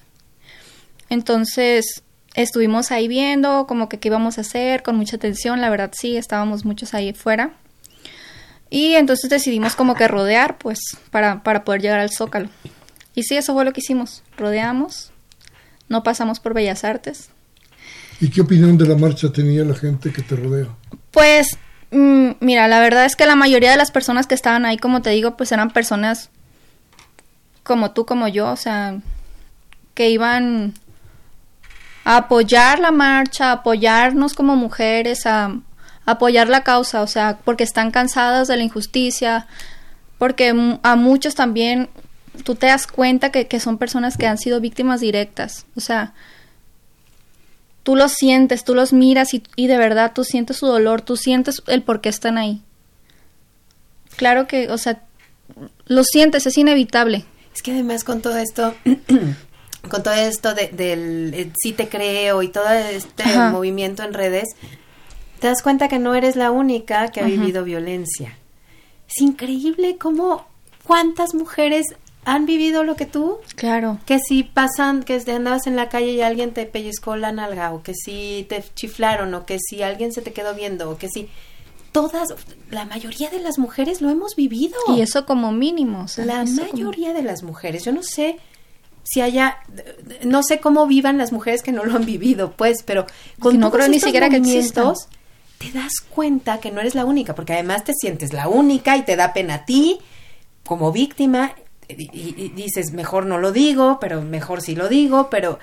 Entonces estuvimos ahí viendo como que qué íbamos a hacer, con mucha atención, la verdad sí, estábamos muchos ahí fuera. Y entonces decidimos como que rodear, pues, para, para poder llegar al Zócalo. Y sí, eso fue lo que hicimos, rodeamos, no pasamos por Bellas Artes, ¿Y qué opinión de la marcha tenía la gente que te rodea? Pues, mm, mira, la verdad es que la mayoría de las personas que estaban ahí, como te digo, pues eran personas como tú, como yo, o sea, que iban a apoyar la marcha, a apoyarnos como mujeres, a, apoyar la causa, o sea, porque están cansadas de la injusticia, porque a muchos también tú te das cuenta que, que son personas que han sido víctimas directas, o sea, tú los sientes, tú los miras y, y de verdad tú sientes su dolor, tú sientes el por qué están ahí. Claro que, o sea, lo sientes, es inevitable. Es que además con todo esto, con todo esto de- del eh, sí te creo y todo este Ajá. movimiento en redes, te das cuenta que no eres la única que ha Ajá. vivido violencia. Es increíble cómo cuántas mujeres han vivido lo que tú, Claro. que si pasan, que andabas en la calle y alguien te pellizcó la nalga, o que si te chiflaron, o que si alguien se te quedó viendo, o que si todas, la mayoría de las mujeres lo hemos vivido. Y eso como mínimo. o sea, La como- mayoría de las mujeres, yo no sé si haya, no sé cómo vivan las mujeres que no lo han vivido, pues, pero con no creo ni siquiera que movimientos, te das cuenta que no eres la única, porque además te sientes la única y te da pena a ti como víctima y, dices, mejor no lo digo, pero mejor sí lo digo, pero...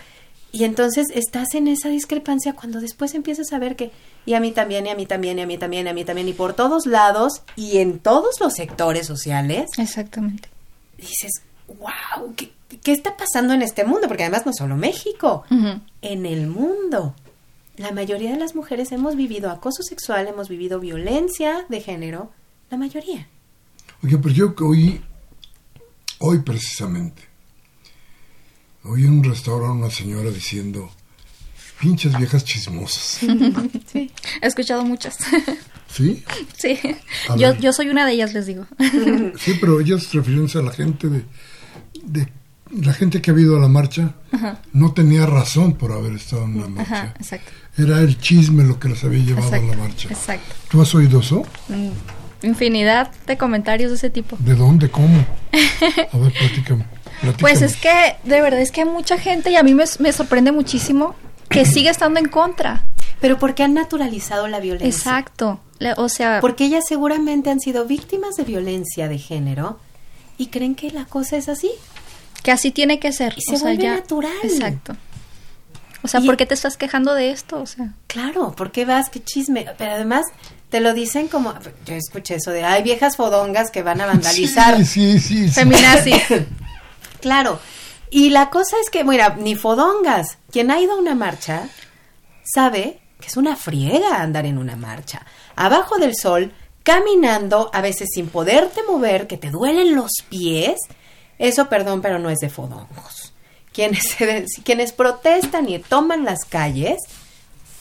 Y entonces estás en esa discrepancia cuando después empiezas a ver que, y a mí también, y a mí también, y a mí también, y a mí también, y por todos lados, y en todos los sectores sociales, Exactamente. dices, wow, ¿qué, qué está pasando en este mundo? Porque además no solo México, en el mundo. La mayoría de las mujeres hemos vivido acoso sexual, hemos vivido violencia de género, la mayoría. Oye, pero yo que oí, hoy precisamente, oí en un restaurante una señora diciendo, pinches viejas chismosas. Sí. He escuchado muchas. ¿Sí? sí. Yo, yo soy una de ellas, les digo. Sí, pero ellas refiriéndose a la gente de, de la gente que ha ido a la marcha, no tenía razón por haber estado en la marcha. Ajá, exacto. Era el chisme lo que las había llevado a la marcha. Exacto. ¿Tú has oído eso? Mm, Infinidad de comentarios de ese tipo. ¿De dónde? ¿Cómo? A ver, platícame. Pues es que, de verdad, es que hay mucha gente y a mí me, me sorprende muchísimo que sigue estando en contra. Pero porque han naturalizado la violencia. Exacto. Le- o sea, Porque ellas seguramente han sido víctimas de violencia de género y creen que la cosa es así. que así tiene que ser. Y se o sea, vuelve ya- natural. Exacto. O sea, Y- ¿por qué te estás quejando de esto? O sea, Claro, ¿por qué vas? ¿Qué chisme? Pero además te lo dicen como... Yo escuché eso de, hay viejas fodongas que van a vandalizar. Sí, sí, sí. sí. feminazi. Claro. Y la cosa es que, mira, ni fodongas. Quien ha ido a una marcha sabe que es una friega andar en una marcha. Abajo del sol, caminando, a veces sin poderte mover, que te duelen los pies. Eso, perdón, pero no es de fodongos. Quienes, se- quienes protestan y toman las calles,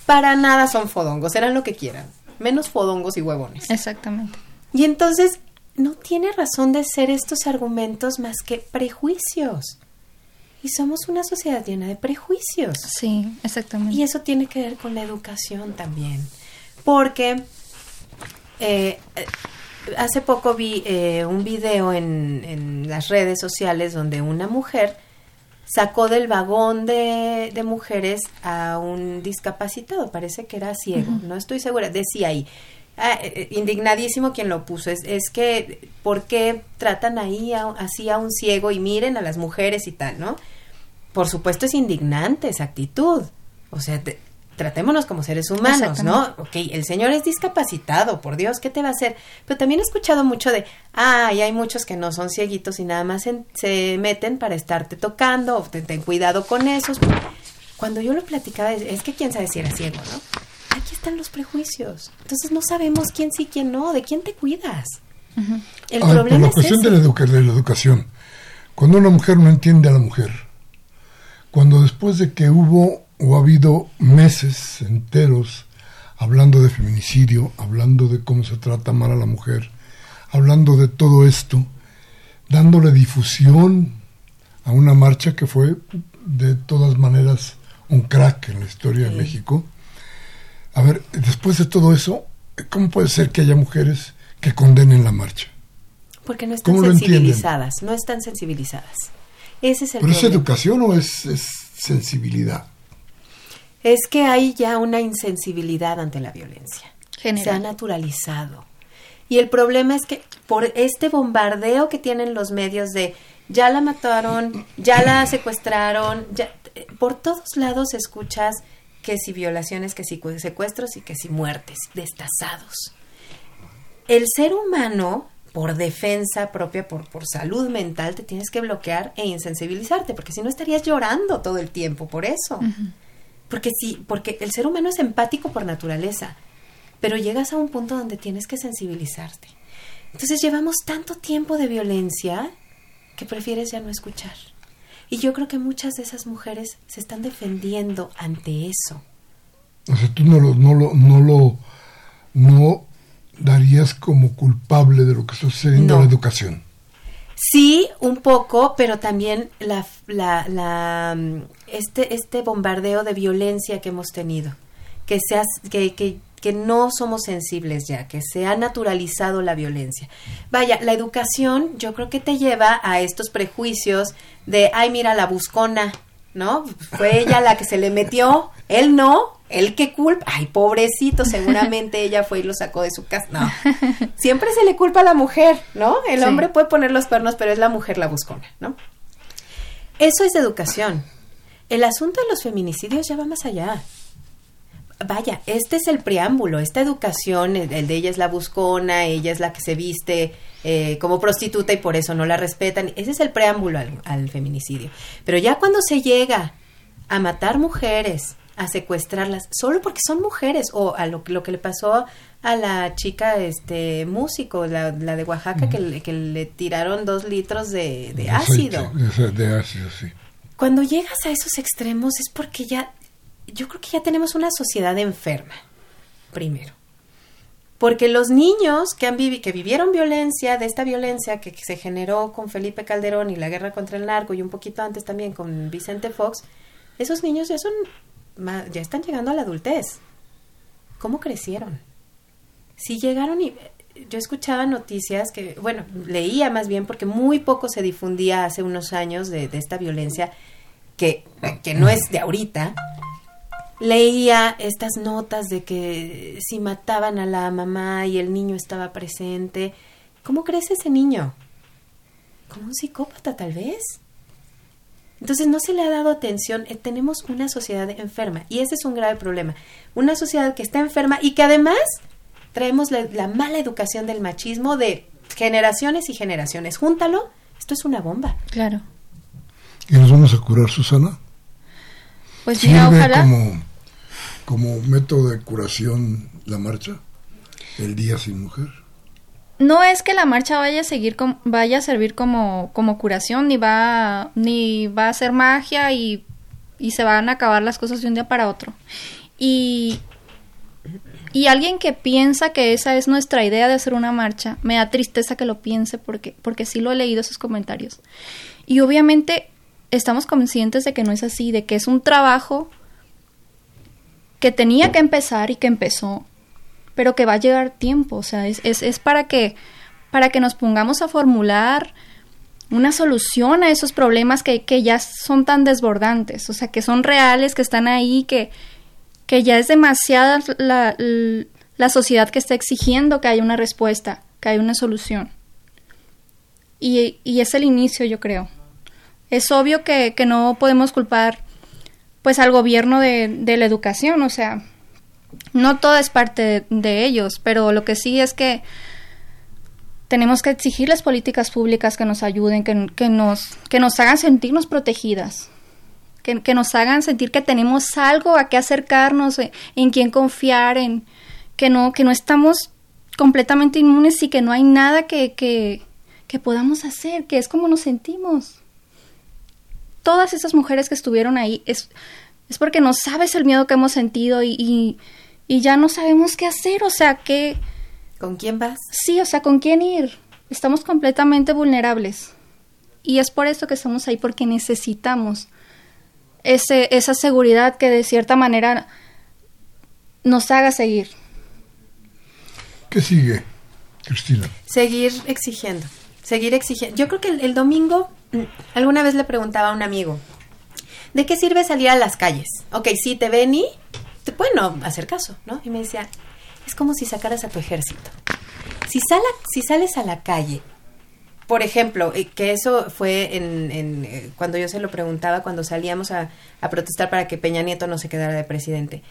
para nada son fodongos, serán lo que quieran. Menos fodongos y huevones. Exactamente. Y entonces no tiene razón de ser estos argumentos más que prejuicios. Y somos una sociedad llena de prejuicios. Sí, exactamente. Y eso tiene que ver con la educación también. Porque eh, hace poco vi eh, un video en, en, las redes sociales donde una mujer sacó del vagón de, de mujeres a un discapacitado, parece que era ciego, no estoy segura, decía ahí, ah, indignadísimo quien lo puso, es, es que, ¿por qué tratan ahí así a un ciego y miren a las mujeres y tal, ¿no? Por supuesto es indignante esa actitud, o sea, te, tratémonos como seres humanos, ¿no? Ok, el señor es discapacitado, por Dios, ¿qué te va a hacer? Pero también he escuchado mucho de, ah, y hay muchos que no son cieguitos y nada más se meten para estarte tocando, o ten, cuidado con esos. Cuando yo lo platicaba, es, que quién sabe si era ciego, ¿no? Aquí están los prejuicios. Entonces no sabemos quién sí, quién no, de quién te cuidas. El problema la cuestión de, la de la educación. Cuando una mujer no entiende a la mujer, cuando después de que hubo o ha habido meses enteros hablando de feminicidio, hablando de cómo se trata mal a la mujer, hablando de todo esto, dándole difusión a una marcha que fue de todas maneras un crack en la historia de México. A ver, después de todo eso, ¿cómo puede ser que haya mujeres que condenen la marcha? Porque no están sensibilizadas, no están sensibilizadas. Ese es el ¿Pero es educación o es sensibilidad? Es que hay ya una insensibilidad ante la violencia. Se ha naturalizado. Y el problema es que por este bombardeo que tienen los medios de ya la mataron, ya la secuestraron, ya, por todos lados escuchas que si violaciones, que si secuestros y que si muertes, destazados. El ser humano, por defensa propia, por, por salud mental, te tienes que bloquear e insensibilizarte, porque si no estarías llorando todo el tiempo por eso. Porque sí, porque el ser humano es empático por naturaleza, pero llegas a un punto donde tienes que sensibilizarte. Entonces llevamos tanto tiempo de violencia que prefieres ya no escuchar. Y yo creo que muchas de esas mujeres se están defendiendo ante eso. O sea, tú no lo, no lo, no lo, no darías como culpable de lo que está sucediendo en la educación. Sí, un poco, pero también la, la, mm, este, este bombardeo de violencia que hemos tenido, que, se que, que, que no somos sensibles ya, que se ha naturalizado la violencia. Vaya, la educación yo creo que te lleva a estos prejuicios de, ay, mira la buscona, ¿no? Fue ella la que se le metió, él no, él que culpa, ay, pobrecito, seguramente ella fue y lo sacó de su casa. No, siempre se le culpa a la mujer, ¿no? El hombre puede poner los pernos, pero es la mujer la buscona, ¿no? Eso es educación. El asunto de los feminicidios ya va más allá. Vaya, este es el preámbulo, esta educación, el, de ella es la buscona, ella es la que se viste eh, como prostituta y por eso no la respetan. Ese es el preámbulo al feminicidio. Pero ya cuando se llega a matar mujeres, a secuestrarlas solo porque son mujeres o a lo, lo que le pasó a la chica este músico la, la de Oaxaca que, le, que, le, tiraron dos litros de, de ácido. de ácido sí. Cuando llegas a esos extremos es porque ya yo creo que ya tenemos una sociedad enferma primero. Porque los niños que han vivi que vivieron violencia de esta violencia que, que se generó con Felipe Calderón y la guerra contra el narco y un poquito antes también con Vicente Fox esos niños ya son ya están llegando a la adultez. ¿Cómo crecieron? Si llegaron y yo escuchaba noticias que, bueno, leía más bien porque muy poco se difundía hace unos años de, esta violencia que, que no es de ahorita. Leía estas notas de que si mataban a la mamá y el niño estaba presente, ¿cómo crece ese niño? Como un psicópata tal vez. Entonces no se le ha dado atención, eh, tenemos una sociedad enferma y ese es un grave problema. Una sociedad que está enferma y que además traemos la, mala educación del machismo de generaciones y generaciones. Júntalo, esto es una bomba. Claro. ¿Y nos vamos a curar, Susana? Pues mira, ojalá. Como, como método de curación la marcha, el Día Sin Mujer no es que la marcha vaya a seguir vaya a servir como, como curación ni va ni va a ser magia y, y se van a acabar las cosas de un día para otro y Y alguien que piensa que esa es nuestra idea de hacer una marcha, me da tristeza que lo piense porque, porque sí lo he leído esos comentarios. Y obviamente estamos conscientes de que no es así, de que es un trabajo que tenía que empezar y que empezó, pero que va a llegar tiempo, o sea, es, es, es para que para que nos pongamos a formular una solución a esos problemas que, que, ya son tan desbordantes, o sea, que son reales, que están ahí, que, que ya es demasiada la, la sociedad que está exigiendo que haya una respuesta, que haya una solución. Y, y es el inicio, yo creo. Es obvio que, que no podemos culpar pues al gobierno de, de, la educación, o sea, no todo es parte de, ellos, pero lo que sí es que tenemos que exigirles políticas públicas que nos ayuden, que, nos, que nos hagan sentirnos protegidas, que, nos hagan sentir que tenemos algo a qué acercarnos, en, en quién confiar, en que no, que no estamos completamente inmunes y que no hay nada que, que, que podamos hacer, que es como nos sentimos. Todas esas mujeres que estuvieron ahí es, es porque no sabes el miedo que hemos sentido y, y, y ya no sabemos qué hacer, o sea, que ¿Con quién vas? Sí, o sea, ¿con quién ir? Estamos completamente vulnerables. Y es por eso que estamos ahí, porque necesitamos ese, esa seguridad que de cierta manera nos haga seguir. ¿Qué sigue, Cristina? Seguir exigiendo, seguir exigiendo. Yo creo que el, el domingo, alguna vez le preguntaba a un amigo, ¿de qué sirve salir a las calles? Ok, sí, te ven y te pueden no hacer caso, ¿no? Y me decía, es como si sacaras a tu ejército. Si, sala, si sales a la calle, por ejemplo, que eso fue en, en, cuando yo se lo preguntaba, cuando salíamos a, a, protestar para que Peña Nieto no se quedara de presidente.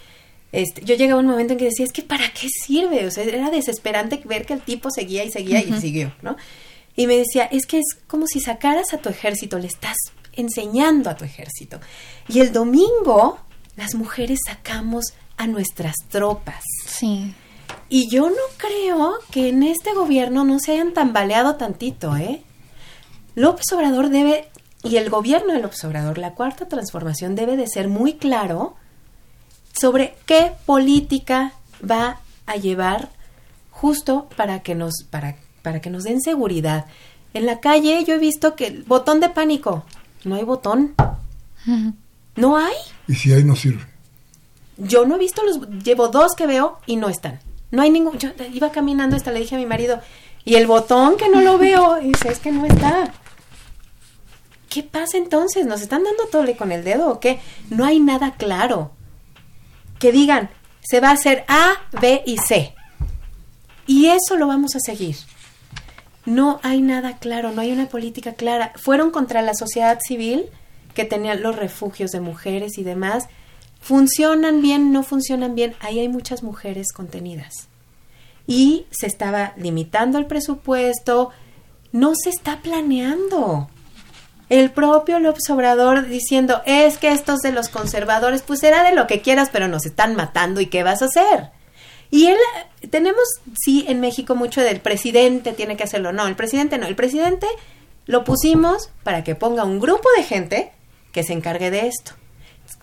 Este, yo llegaba a un momento en que decía, es que ¿para qué sirve? O sea, era desesperante ver que el tipo seguía y seguía uh -huh. y siguió, ¿no? Y me decía, es que es como si sacaras a tu ejército, le estás enseñando a tu ejército. Y el domingo, las mujeres sacamos a nuestras tropas. Sí. Y yo no creo que en este gobierno no se hayan tambaleado tantito, ¿eh? López Obrador debe, y el gobierno de López Obrador, la cuarta transformación debe de ser muy claro sobre qué política va a llevar justo para que nos, para, para que nos den seguridad. En la calle yo he visto que botón de pánico, no hay botón. No hay. Y si hay, no sirve. Yo no he visto los, llevo dos que veo y no están. No hay ningún, yo iba caminando hasta le dije a mi marido, y el botón que no lo veo, y dice, es que no está. ¿Qué pasa entonces? ¿Nos están dando tole con el dedo o qué? No hay nada claro. Que digan, se va a hacer A, B y C. Y eso lo vamos a seguir. No hay nada claro, no hay una política clara. Fueron contra la sociedad civil que tenía los refugios de mujeres y demás. ¿Funcionan bien? ¿No funcionan bien? Ahí hay muchas mujeres contenidas. Y se estaba limitando el presupuesto, no se está planeando. El propio López Obrador diciendo, es que estos de los conservadores, pues será de lo que quieras, pero nos están matando y qué vas a hacer. Y él, tenemos, sí, en México mucho del presidente tiene que hacerlo. No, el presidente no. El presidente lo pusimos para que ponga un grupo de gente que se encargue de esto.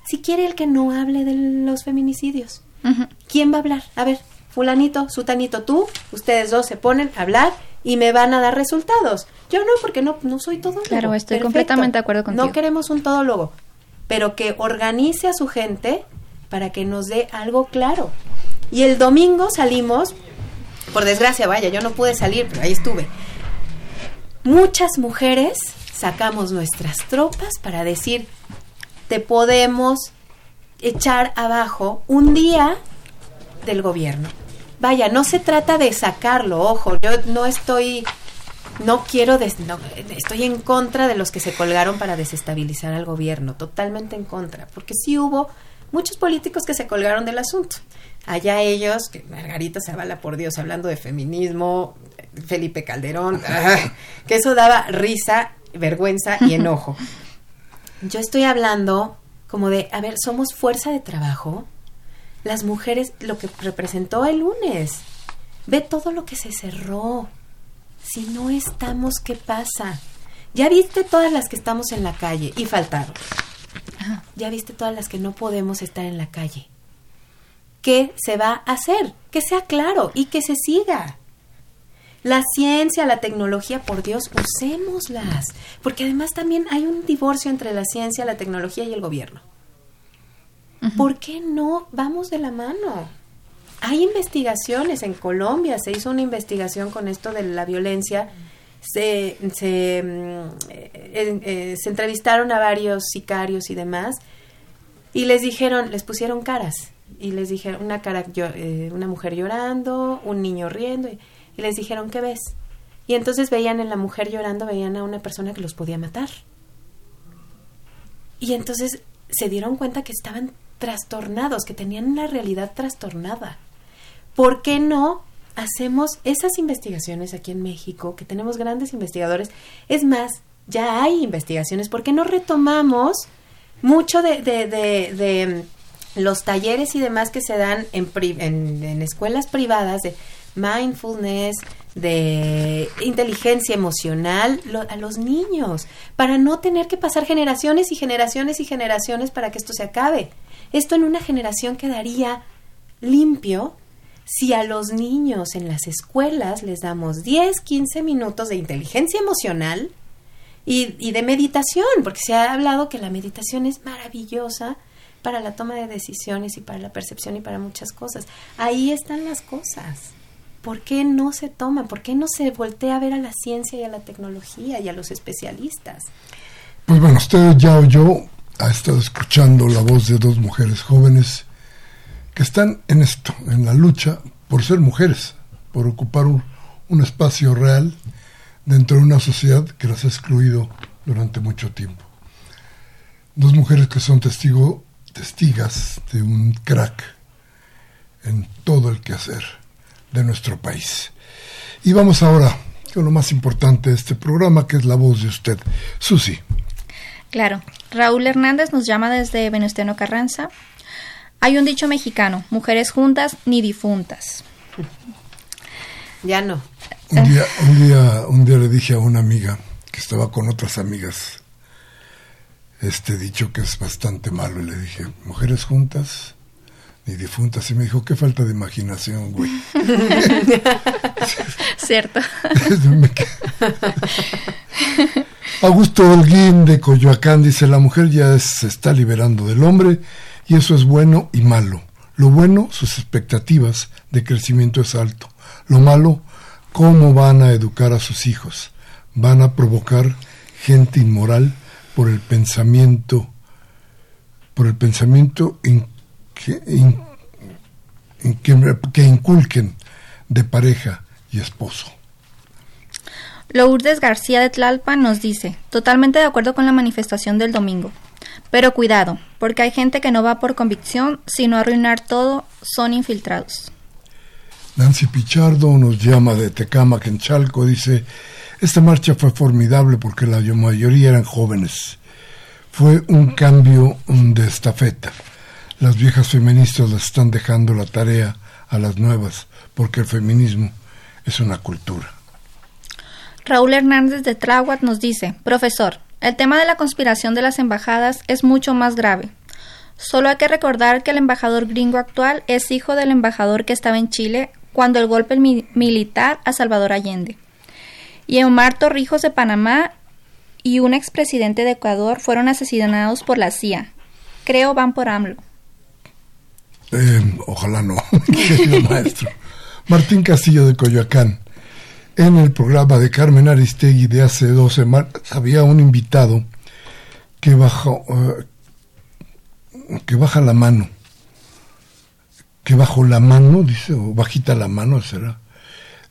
Si quiere el que no hable de los feminicidios, uh -huh. ¿quién va a hablar? A ver, fulanito, sutanito, tú, ustedes dos se ponen a hablar y me van a dar resultados. Yo no, porque no, no soy todólogo. Claro, estoy Perfecto. completamente de acuerdo contigo. No queremos un todólogo, pero que organice a su gente para que nos dé algo claro. Y el domingo salimos, por desgracia, vaya, yo no pude salir, pero ahí estuve. Muchas mujeres sacamos nuestras tropas para decir, te podemos echar abajo un día del gobierno. Vaya, no se trata de sacarlo, ojo, yo no estoy, no quiero, des, no, estoy en contra de los que se colgaron para desestabilizar al gobierno, totalmente en contra, porque sí hubo muchos políticos que se colgaron del asunto. Allá ellos, que Margarita Zavala, por Dios, hablando de feminismo, Felipe Calderón, que eso daba risa, vergüenza y enojo. Yo estoy hablando como de, a ver, somos fuerza de trabajo. Las mujeres, lo que representó el lunes. Ve todo lo que se cerró. Si no estamos, ¿qué pasa? Ya viste todas las que estamos en la calle y faltaron. Ya viste todas las que no podemos estar en la calle. qué se va a hacer, que sea claro y que se siga. La ciencia, la tecnología, por Dios, usémoslas, porque además también hay un divorcio entre la ciencia, la tecnología y el gobierno. ¿Por qué no vamos de la mano? Hay investigaciones en Colombia, se hizo una investigación con esto de la violencia, se, se, mm, eh, eh, se entrevistaron a varios sicarios y demás, y les dijeron, les pusieron caras, y les dijeron una cara, eh, una mujer llorando, un niño riendo, y, y les dijeron, ¿qué ves? Y entonces veían en la mujer llorando, veían a una persona que los podía matar. Y entonces se dieron cuenta que estaban trastornados, que tenían una realidad trastornada. ¿Por qué no hacemos esas investigaciones aquí en México, que tenemos grandes investigadores? Es más, ya hay investigaciones, ¿por qué no retomamos mucho de, de, de, los talleres y demás que se dan en, en, escuelas privadas de mindfulness, de inteligencia emocional a los niños, para no tener que pasar generaciones y generaciones y generaciones para que esto se acabe. Esto en una generación quedaría limpio si a los niños en las escuelas les damos 10, 15 minutos de inteligencia emocional y, de meditación, porque se ha hablado que la meditación es maravillosa para la toma de decisiones y para la percepción y para muchas cosas. Ahí están las cosas. ¿Por qué no se toma? ¿Por qué no se voltea a ver a la ciencia y a la tecnología y a los especialistas? Pues bueno, usted ya oyó ha estado escuchando la voz de dos mujeres jóvenes que están en esto, en la lucha por ser mujeres, por ocupar un, espacio real dentro de una sociedad que las ha excluido durante mucho tiempo. Dos mujeres que son testigo, testigas de un crack en todo el quehacer de nuestro país. Y vamos ahora con lo más importante de este programa, que es la voz de usted, Susi. Claro. Raúl Hernández nos llama desde Venustiano Carranza. Hay un dicho mexicano, mujeres juntas ni difuntas. Ya no. Un día, un día, un día le dije a una amiga que estaba con otras amigas este dicho que es bastante malo y le dije, mujeres juntas ni difuntas. Y me dijo, qué falta de imaginación, güey. Cierto. Augusto Holguín de Coyoacán dice, la mujer ya se está liberando del hombre y eso es bueno y malo. Lo bueno, sus expectativas de crecimiento es alto. Lo malo, cómo van a educar a sus hijos. Van a provocar gente inmoral por el pensamiento, por el pensamiento que, que inculquen de pareja y esposo. Lourdes García de Tlalpan nos dice, totalmente de acuerdo con la manifestación del domingo. Pero cuidado, porque hay gente que no va por convicción, sino arruinar todo, son infiltrados. Nancy Pichardo nos llama de Tecámac en Chalco, dice, esta marcha fue formidable porque la mayoría eran jóvenes. Fue un cambio de estafeta. Las viejas feministas las están dejando la tarea a las nuevas, porque el feminismo es una cultura. Raúl Hernández de Tráhuac nos dice, profesor, el tema de la conspiración de las embajadas es mucho más grave. Solo hay que recordar que el embajador gringo actual es hijo del embajador que estaba en Chile cuando el golpe militar a Salvador Allende. Y Omar Torrijos de Panamá y un expresidente de Ecuador fueron asesinados por la CIA. Creo van por AMLO. Eh, ojalá no, maestro. Martín Castillo de Coyoacán en el programa de Carmen Aristegui de hace dos semanas había un invitado que bajó, eh, que baja la mano, que bajó la mano, dice, o bajita la mano será,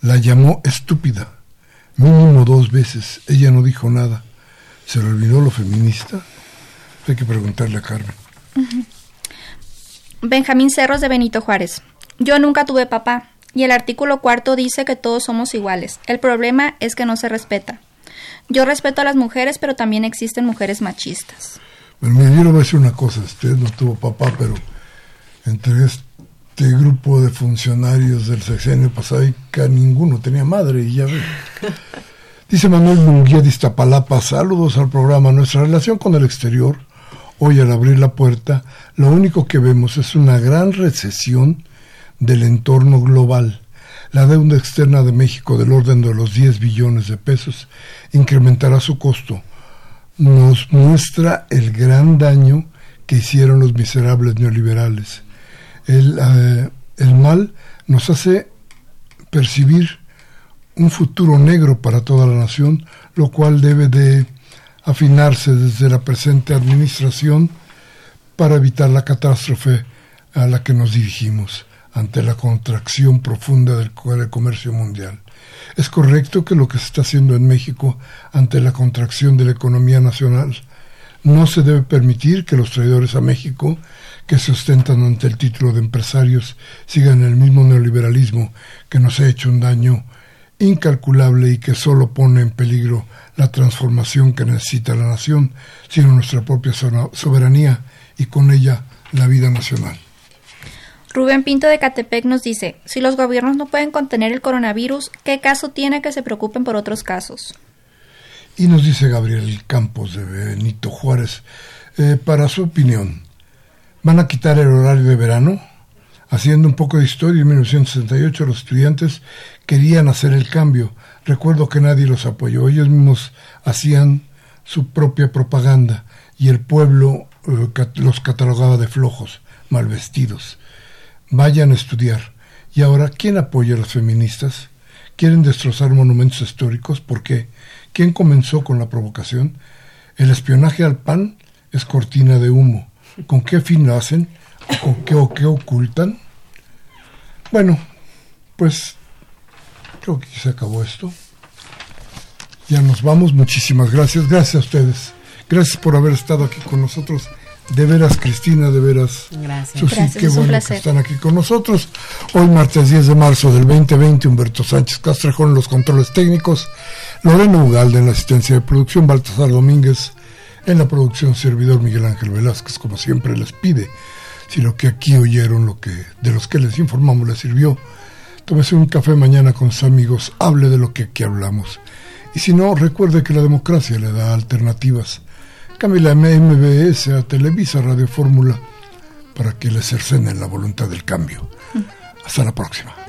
la llamó estúpida, mínimo dos veces, ella no dijo nada, se le olvidó lo feminista, hay que preguntarle a Carmen. Benjamín Cerros de Benito Juárez, yo nunca tuve papá, y el artículo cuarto dice que todos somos iguales. El problema es que no se respeta. Yo respeto a las mujeres, pero también existen mujeres machistas. Bueno, mira, yo le voy a decir una cosa. Usted no tuvo papá, pero entre este grupo de funcionarios del sexenio pasado, que ninguno tenía madre, y ya ve. Dice Manuel Munguía de Iztapalapa, saludos al programa. Nuestra relación con el exterior Hoy al abrir la puerta, lo único que vemos es una gran recesión del entorno global. La deuda externa de México del orden de los 10 billones de pesos incrementará su costo. Nos muestra el gran daño que hicieron los miserables neoliberales. Eh, el mal nos hace percibir un futuro negro para toda la nación, lo cual debe de afinarse desde la presente administración para evitar la catástrofe a la que nos dirigimos ante la contracción profunda del, comercio mundial. Es correcto que lo que se está haciendo en México ante la contracción de la economía nacional no se debe permitir que los traidores a México, que se ostentan ante el título de empresarios, sigan el mismo neoliberalismo que nos ha hecho un daño incalculable y que solo pone en peligro la transformación que necesita la nación, sino nuestra propia soberanía y con ella la vida nacional. Rubén Pinto de Catepec nos dice, si los gobiernos no pueden contener el coronavirus, ¿qué caso tiene que se preocupen por otros casos? Y nos dice Gabriel Campos de Benito Juárez, eh, para su opinión, ¿van a quitar el horario de verano? Haciendo un poco de historia, en 1968 los estudiantes querían hacer el cambio. Recuerdo que nadie los apoyó. Ellos mismos hacían su propia propaganda y el pueblo eh, los catalogaba de flojos, mal vestidos. Vayan a estudiar. ¿Y ahora quién apoya a los feministas? ¿Quieren destrozar monumentos históricos? ¿Por qué? ¿Quién comenzó con la provocación? El espionaje al PAN es cortina de humo. ¿Con qué fin lo hacen? ¿Con qué o qué ocultan? Bueno, pues creo que se acabó esto. Ya nos vamos. Muchísimas gracias. Gracias a ustedes. Gracias por haber estado aquí con nosotros. De veras, Cristina, de veras. Gracias. Susi, qué bueno que están aquí con nosotros. Hoy, martes 10 de marzo del 2020, Humberto Sánchez Castrejón en los controles técnicos, Lorena Ugalde en la asistencia de producción, Baltasar Domínguez en la producción, servidor Miguel Ángel Velázquez, como siempre les pide si lo que aquí oyeron, lo que de los que les informamos les sirvió, tómese un café mañana con sus amigos, hable de lo que aquí hablamos. Y si no, recuerde que la democracia le da alternativas. Cambie la MBS a Televisa Radio Fórmula para que le cercenen la voluntad del cambio. Hasta la próxima.